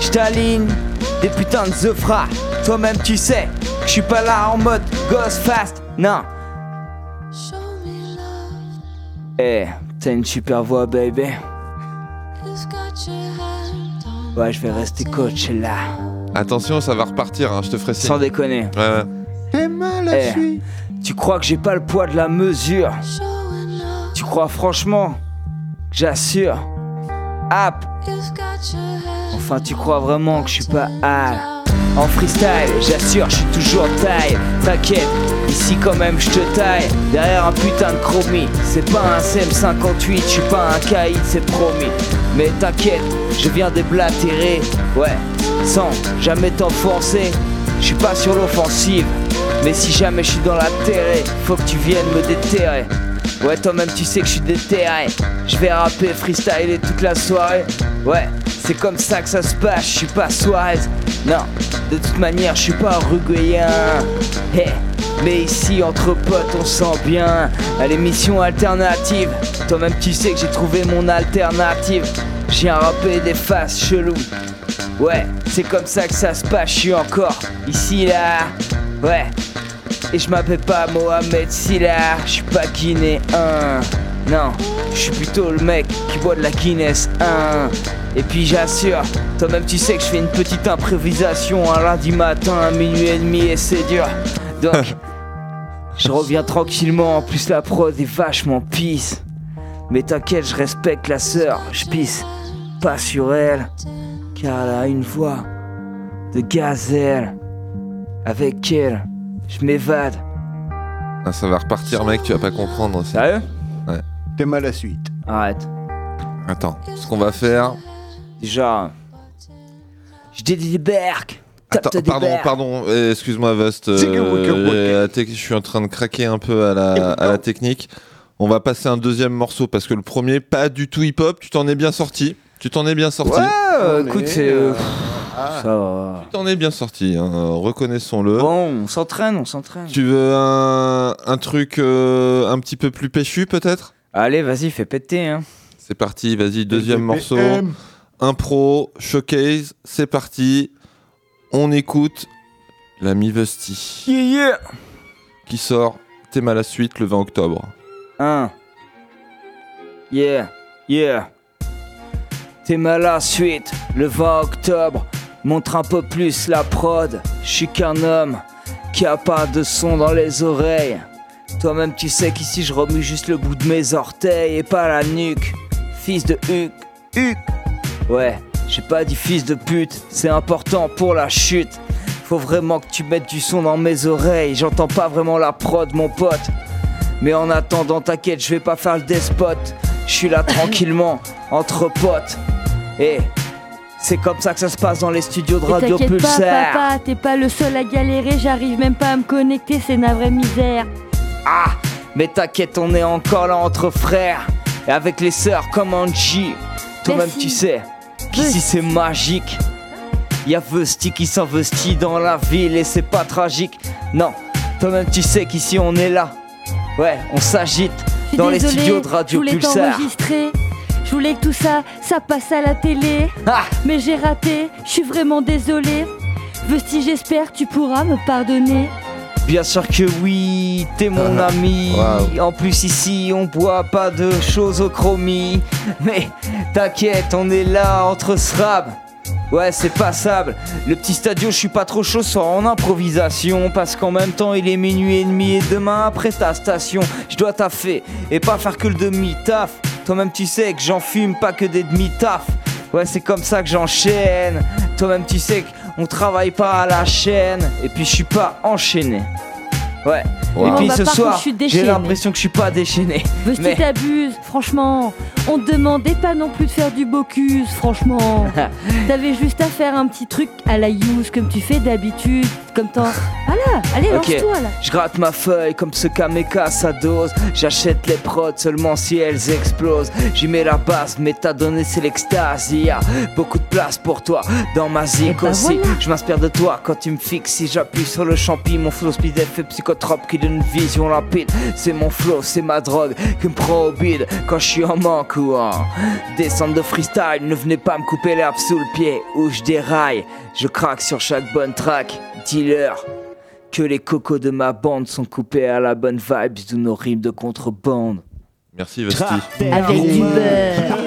je t'aligne des putains de zefras. Toi-même, tu sais que je suis pas là en mode gosse fast, non. Eh, t'as une super voix, baby. Ouais, je vais rester coach là. Attention, ça va repartir, hein, je te ferai signe. Sans déconner. Ouais, ouais. Eh, tu crois que j'ai pas le poids de la mesure? Tu crois franchement que j'assure? App Enfin, tu crois vraiment que je suis pas hal En freestyle, j'assure, je suis toujours taille. T'inquiète, ici quand même je te taille. Derrière un putain de chromie, c'est pas un CM58, je suis pas un caïd, c'est promis. Mais t'inquiète, je viens déblatérer, ouais, sans jamais t'enfoncer. Je suis pas sur l'offensive, mais si jamais je suis dans la terre, faut que tu viennes me déterrer. Ouais, toi-même tu sais que je suis déterré. Je vais rapper, freestyler toute la soirée. Ouais, c'est comme ça que ça se passe, je suis pas Suarez. Non, de toute manière, je suis pas uruguayen. Mais ici, entre potes, on sent bien. À l'émission alternative, toi-même tu sais que j'ai trouvé mon alternative. J'ai un rappé des faces cheloues. Ouais, c'est comme ça que ça se passe, je suis encore ici là. Ouais, et je m'appelle pas Mohamed Silar, je suis pas guinéen. Non, je suis plutôt le mec qui boit de la Guinness 1. Et puis j'assure, toi-même tu sais que je fais une petite improvisation un lundi matin à minuit et demi et c'est dur. Donc, je reviens tranquillement, en plus la prod est vachement pisse. Mais t'inquiète, je respecte la sœur, je pisse pas sur elle, car elle a une voix de gazelle. Avec elle, je m'évade. Ah, ça va repartir, mec, tu vas pas comprendre. Sérieux Ouais. T'aimes à la suite. Arrête. Attends, ce qu'on va faire. Déjà, je débarque. Attends, pardon, pardon, euh, excuse-moi, que- euh, tec- je suis en train de craquer un peu à la, à la technique. On va passer un deuxième morceau parce que le premier, pas du tout hip-hop. Tu t'en es bien sorti. Tu t'en es bien sorti. Ouais, euh, On écoute, c'est. euh, euh, ah. Ça va. Tu t'en es bien sorti, hein, reconnaissons-le. Bon, on s'entraîne, on s'entraîne. Tu veux un, un truc euh, un petit peu plus péchu, peut-être? Allez, vas-y, fais péter, hein. C'est parti, vas-y, deuxième morceau. Impro, showcase, c'est parti. On écoute l'ami Vusty Yeah, yeah. qui sort Thème à la suite le 20 octobre. Un. Yeah, yeah. T'es mal à la suite, le 20 octobre. Montre un peu plus la prod. Je suis qu'un homme qui a pas de son dans les oreilles. Toi-même, tu sais qu'ici je remue juste le bout de mes orteils et pas la nuque. Fils de Huc, Huc. Ouais, j'ai pas dit fils de pute, c'est important pour la chute. Faut vraiment que tu mettes du son dans mes oreilles. J'entends pas vraiment la prod, mon pote. Mais en attendant, t'inquiète, je vais pas faire le despote. Je suis là tranquillement, entre potes. Et c'est comme ça que ça se passe dans les studios de Et Radio pas, Pulsar. papa, t'es pas le seul à galérer, j'arrive même pas à me connecter, c'est une vraie misère. Ah, mais t'inquiète, on est encore là entre frères. Et avec les sœurs comme Angie. Toi-même, tu sais qu'ici c'est magique. Y'a Vesti qui s'investit dans la ville et c'est pas tragique. Non, toi-même, tu sais qu'ici on est là. Ouais, on s'agite dans les studios de Je Radio voulais Pulsar. Je voulais que tout ça, ça passe à la télé. Ah Mais j'ai raté, je suis vraiment désolée. Vesti, j'espère tu pourras me pardonner. Bien sûr que oui, t'es mon ami. Waouh. En plus ici, on boit pas de choses au chromie. Mais t'inquiète, on est là entre srab. Ouais, c'est passable. Le petit stadio, je suis pas trop chaud, sort en improvisation. Parce qu'en même temps, il est minuit et demi. Et demain, après ta station, je dois taffer. Et pas faire que le demi-taf. Toi-même, tu sais que j'en fume pas que des demi-taf. Ouais, c'est comme ça que j'enchaîne. Toi-même, tu sais qu'on travaille pas à la chaîne. Et puis, je suis pas enchaîné. Ouais. Wow. Et puis Bah, ce soir, j'ai l'impression que je suis pas déchaîné. Mais t'abuses, franchement. On te demandait pas non plus de faire du bocuse, franchement. T'avais juste à faire un petit truc à la use, comme tu fais d'habitude. Comme. Voilà, allez, lance-toi là. Je gratte ma feuille comme ce kameka sa dose. J'achète les prods seulement si elles explosent. J'y mets la base, mais t'as donné c'est l'extase. Il y a beaucoup de place pour toi dans ma zik ben aussi. voilà. Je m'inspire de toi quand tu me fixes. Si j'appuie sur le champi, mon flow speed effet psychotrope qui donne une vision rapide. C'est mon flow, c'est ma drogue qui me prend au bide quand je suis en manque ou en descente de freestyle. Ne venez pas me couper l'herbe sous le pied où je déraille. Je craque sur chaque bonne track. Dealer. que les cocos de ma bande sont coupés à la bonne vibe de nos rimes de contrebande. Merci Vesti. Avec du beurre.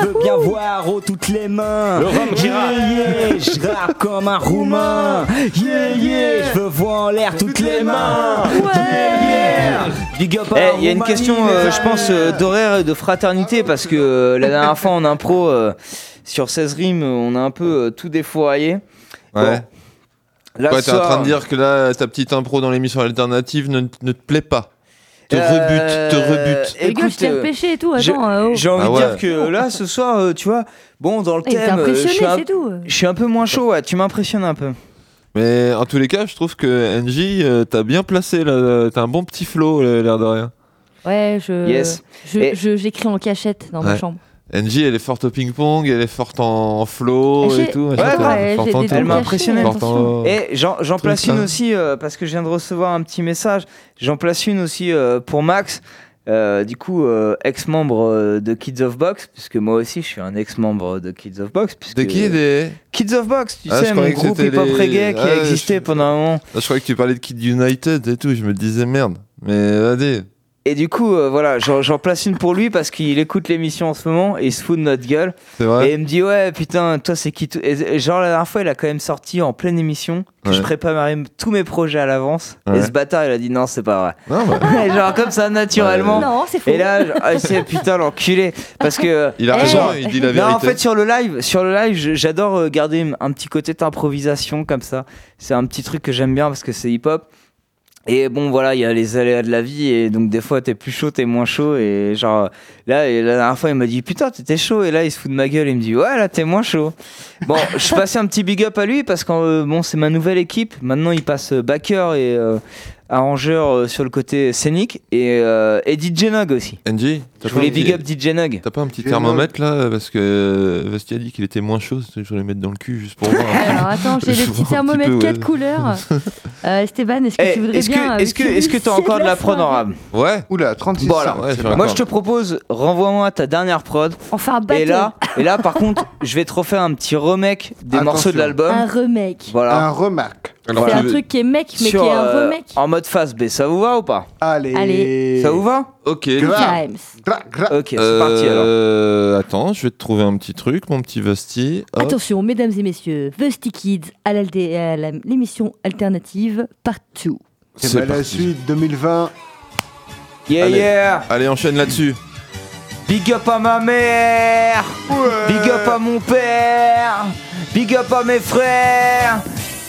Je veux bien voir oh, toutes les mains. Le rhum qui. Yeah, yeah, je rappe comme un roumain. Yeah, yeah, je veux voir en l'air toutes les mains. Yeah, yeah. Big up à Eh, Il y a une question, euh, je pense, euh, d'horaire et de fraternité parce que euh, la dernière fois en impro, euh, sur 16 rimes, on a un peu euh, tout défouraillé. Ouais. Là, Quoi, t'es en train de dire que là, ta petite impro dans l'émission alternative ne, ne te plaît pas Te Euh, rebute, te rebute. Les gars, je t'ai euh, repêché et tout. j'ai- Attends, oh. J'ai envie Ah de dire que là, ce soir, euh, tu vois, bon, dans le thème, euh, je suis un- c'est tout. je suis un peu moins chaud, ouais, tu m'impressionnes un peu. Mais en tous les cas, je trouve que NJ, euh, t'as bien placé, là, t'as un bon petit flow, l'air de rien. Ouais, je. Yes. je- Et- je- J'écris en cachette dans ma chambre. NJ, elle est forte au ping-pong, elle est forte en flow et tout. Ouais, ouais, forte j'ai en. Elle m'a impressionné. En- Et j'en place une aussi, euh, parce que je viens de recevoir un petit message, j'en place une aussi euh, pour Max, euh, du coup, euh, ex-membre de Kids of Box, puisque moi aussi je suis un ex-membre de Kids of Box. Puisque... De qui des Kids of Box, tu Ah, sais, mon groupe hip-hop les- reggae qui Ah, a existé je- pendant un moment. Ah, je croyais que tu parlais de Kid United et tout, je me disais merde. Mais allez. Et du coup, euh, voilà, j'en j'en place une pour lui parce qu'il écoute l'émission en ce moment et il se fout de notre gueule. C'est vrai Et il me dit, ouais, putain, toi, c'est qui tout- et, genre, la dernière fois, il a quand même sorti en pleine émission que Ouais. je préparais tous mes projets à l'avance. Ouais. Et ce bâtard, il a dit, non, c'est pas vrai. Non, bah, genre, comme ça, naturellement. Non, c'est faux. Et là, je- ah, c'est putain l'enculé. Parce que. il a Eh. raison, genre- il dit la non, vérité. en fait, sur le live, sur le live, j'adore euh, garder un petit côté d'improvisation comme ça. C'est un petit truc que j'aime bien parce que c'est hip-hop. Et bon, voilà, il y a les aléas de la vie, et donc des fois t'es plus chaud, t'es moins chaud, et genre là, et la dernière fois il m'a dit putain, t'étais chaud, et là il se fout de ma gueule, il me dit ouais, là t'es moins chaud. Bon, je passais un petit big up à lui parce que euh, bon, c'est ma nouvelle équipe, maintenant il passe backer et euh, arrangeur euh, sur le côté scénique, et, euh, et DJ Nog aussi. T'as Je pas, voulais un petit- big up DJ Nog. t'as pas un petit thermomètre là Parce que euh, Vesti a dit qu'il était moins chaud, je vais le mettre dans le cul juste pour voir. Alors attends, j'ai le petit thermomètre peu, 4 ouais. couleurs. Euh, Esteban, est-ce que Eh, tu voudrais Est-ce bien. que est-ce que est-ce que t'as encore de la prod en rab Ouais. Oula, 36 Bon, alors. Moi je te propose, renvoie-moi ta dernière prod. On fait un battle. Et là, et là, par contre, je vais te refaire un petit remake des Attention. morceaux de l'album. un remake. Voilà. Un remarque. Alors, C'est un veux- truc qui est mec, mais Sur, qui est un euh, remake. en mode face B. Ça vous va ou pas Allez. Allez. Ça vous va Ok. Gra, gra. Ok, c'est parti alors. Euh, Attends, je vais te trouver un petit truc, mon petit Vesti. Hop. Attention, mesdames et messieurs, Vusty Kids à l'alté- à la- l'émission alternative Partout. C'est C'est la parti. suite 2020. Yeah, Allez. yeah. Allez, enchaîne là-dessus. Big up à ma mère. Big up à mon père. Big up à mes frères.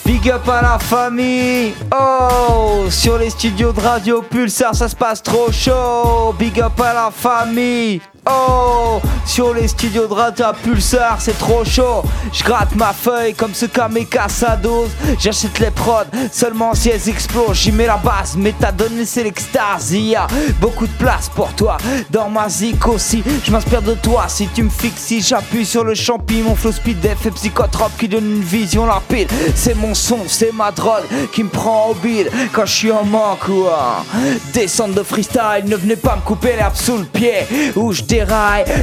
Big up à la famille. Oh, sur les studios de Radio Pulsar, ça se passe trop chaud. Big up à la famille. Oh, sur les studios de Radio Pulsar, c'est trop chaud. Je gratte ma feuille comme ce kamikaze dose. J'achète les prods seulement si elles explosent. J'y mets la base, méthadone et c'est l'extase. Il y a beaucoup de place pour toi dans ma zik aussi. Je m'inspire de toi si tu me fixes. J'appuie sur le champi, mon flow speed et psychotrope qui donne une vision rapide. C'est mon son, c'est ma drogue qui me prend au bide quand je suis en manque ou en de freestyle. Ne venez pas me couper l'herbe sous le pied je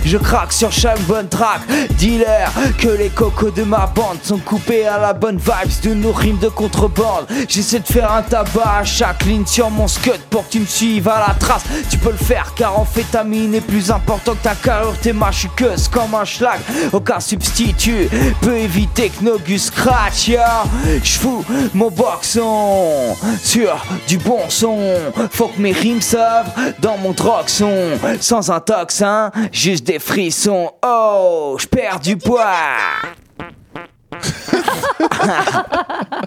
Je craque sur chaque bonne track. Dealer, que les cocos de ma bande sont coupés à la bonne vibes de nos rimes de contrebande. J'essaie de faire un tabac à chaque ligne sur mon scud pour que tu me suives à la trace. Tu peux le faire car amphétamine est plus important que ta carrure. T'es machuqueuse comme un schlag. Aucun substitut peut éviter que nos gus scratch. Yeah. J'fous mon boxon sur du bon son. Faut que mes rimes s'œuvrent dans mon droxon. Sans un toxin, juste des frissons. Oh, j'perds du poids.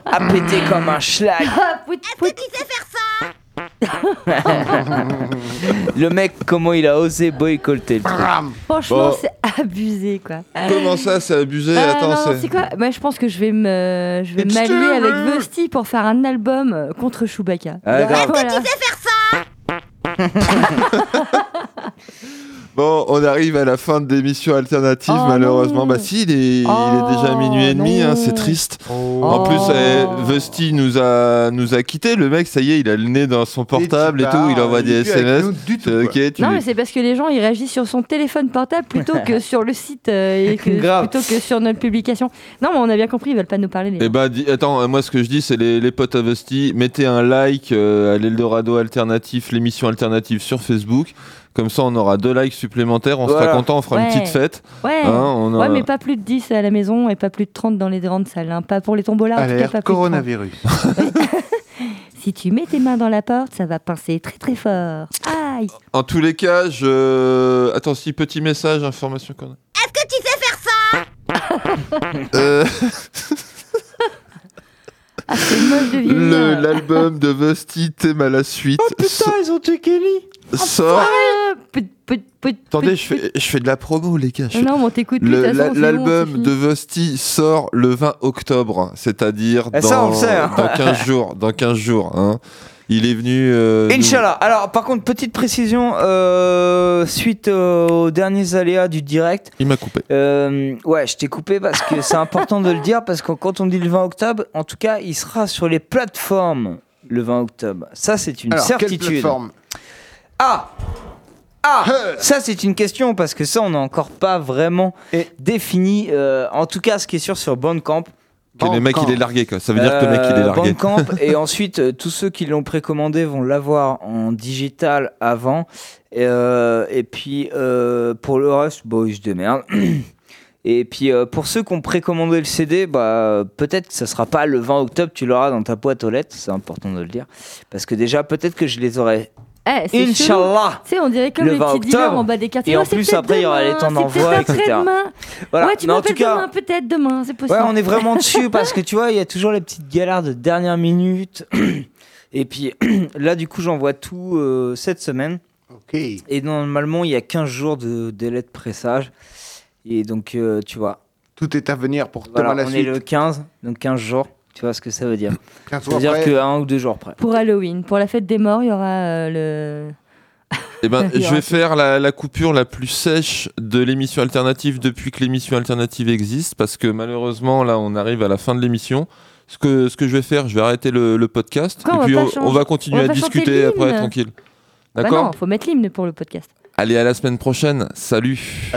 à péter comme un schlag. Le mec, comment il a osé boycotter le truc. Franchement, Bon. c'est abusé quoi. Comment ça, c'est abusé? Ah, Attends, non, c'est. c'est quoi? Moi, je pense que je vais me, je vais It's m'allier true. avec Vusty pour faire un album euh, contre Chewbacca. Ah, grave. Voilà. Bon, on arrive à la fin de l'émission alternative, Oh malheureusement. non. Bah si, il est, il est déjà Oh minuit et demi, hein, c'est triste. Oh. En plus, eh, Vesti nous a, nous a quitté. Le mec, ça y est, il a le nez dans son portable et, tout. Il envoie il des SMS. nous du tout, C'est ok, tu Non, mais c'est parce que les gens ils réagissent sur son téléphone portable plutôt que sur le site euh, et que, Grave. plutôt que sur notre publication. Non, mais on a bien compris, ils veulent pas nous parler. Les Eh gens. ben, dis- attends, euh, moi ce que je dis, c'est les, les potes à Vesti, mettez un like euh, à l'Eldorado Alternatif, l'émission alternative sur Facebook. Comme ça, on aura deux likes supplémentaires. On Voilà. sera content, on fera une petite fête. Ouais. Hein, on ouais, mais pas plus de 10 à la maison et pas plus de 30 dans les grandes salles. hein. Pas pour les tombolas. en tout cas, Alerte pas plus de 30. coronavirus. Si tu mets tes mains dans la porte, ça va pincer très très fort. Aïe En tous les cas, je. Attends, si petit message, information qu'on a. Est-ce que tu sais faire ça? Euh, Ah, c'est de L'album de Vesti, thème à la suite. so- ils ont tué Kelly sort. Ah, Attendez, je fais, je fais de la promo, les gars. Non, mais on t'écoute L'album de. Vosti sort le 20 octobre, c'est-à-dire Eh, dans, hein. dans 15 jours. Dans 15 jours hein. Il est venu. euh, nous- Inch'Allah. Alors, par contre, petite précision, euh, suite euh, aux derniers aléas du direct. Il m'a coupé. Euh, ouais, je t'ai coupé parce que c'est important de le dire, parce que quand on dit le 20 octobre, en tout cas, il sera sur les plateformes le 20 octobre. Ça, c'est une Alors, quelle certitude. plateforme? Ah ah, ça c'est une question parce que ça on n'a encore pas vraiment défini. euh, en tout cas, ce qui est sûr sur Bandcamp. Que le mec il est largué quoi. Ça veut dire que le mec il est Euh, largué. Bandcamp. Et ensuite euh, tous ceux qui l'ont précommandé vont l'avoir en digital avant. Et, euh, et puis pour le reste bon ils se démerdent et puis euh, pour ceux qui ont précommandé le CD bah peut-être que ça sera pas le 20 octobre tu l'auras dans ta boîte aux lettres. C'est important de le dire. Parce que déjà peut-être que je les aurai Eh, Inch'Allah. Tu sais, on dirait comme Le les 20 petits dealers en bas des quartiers. Et en Ouais, c'est plus, peut-être après, il y aura les demain, temps c'est d'envoi, peut-être etc. après-demain. Voilà. Ouais, tu Mais en m'appelles tout cas- demain, peut-être demain, c'est possible. Ouais, on est vraiment dessus parce que tu vois, il y a toujours les petites galères de dernière minute. Et puis là, du coup, j'envoie tout euh, cette semaine. Ok. Et normalement, il y a 15 jours de délai de pressage. Et donc, euh, tu vois. Tout est à venir pour Voilà, Thomas la on est suite. le 15, donc 15 jours. Tu vois ce que ça veut dire 15 Ça veut dire après. qu'un ou deux jours près. Pour Halloween, pour la fête des morts, il y aura euh, le. Eh ben, je vais faire la, la coupure la plus sèche de l'émission alternative depuis que l'émission alternative existe, parce que malheureusement, là, on arrive à la fin de l'émission. Ce que, ce que je vais faire, je vais arrêter le, le podcast, on et va puis on, changer- on va on continuer va à discuter après, tranquille. Bah D'accord? non, faut mettre l'hymne pour le podcast. Allez, à la semaine prochaine. Salut.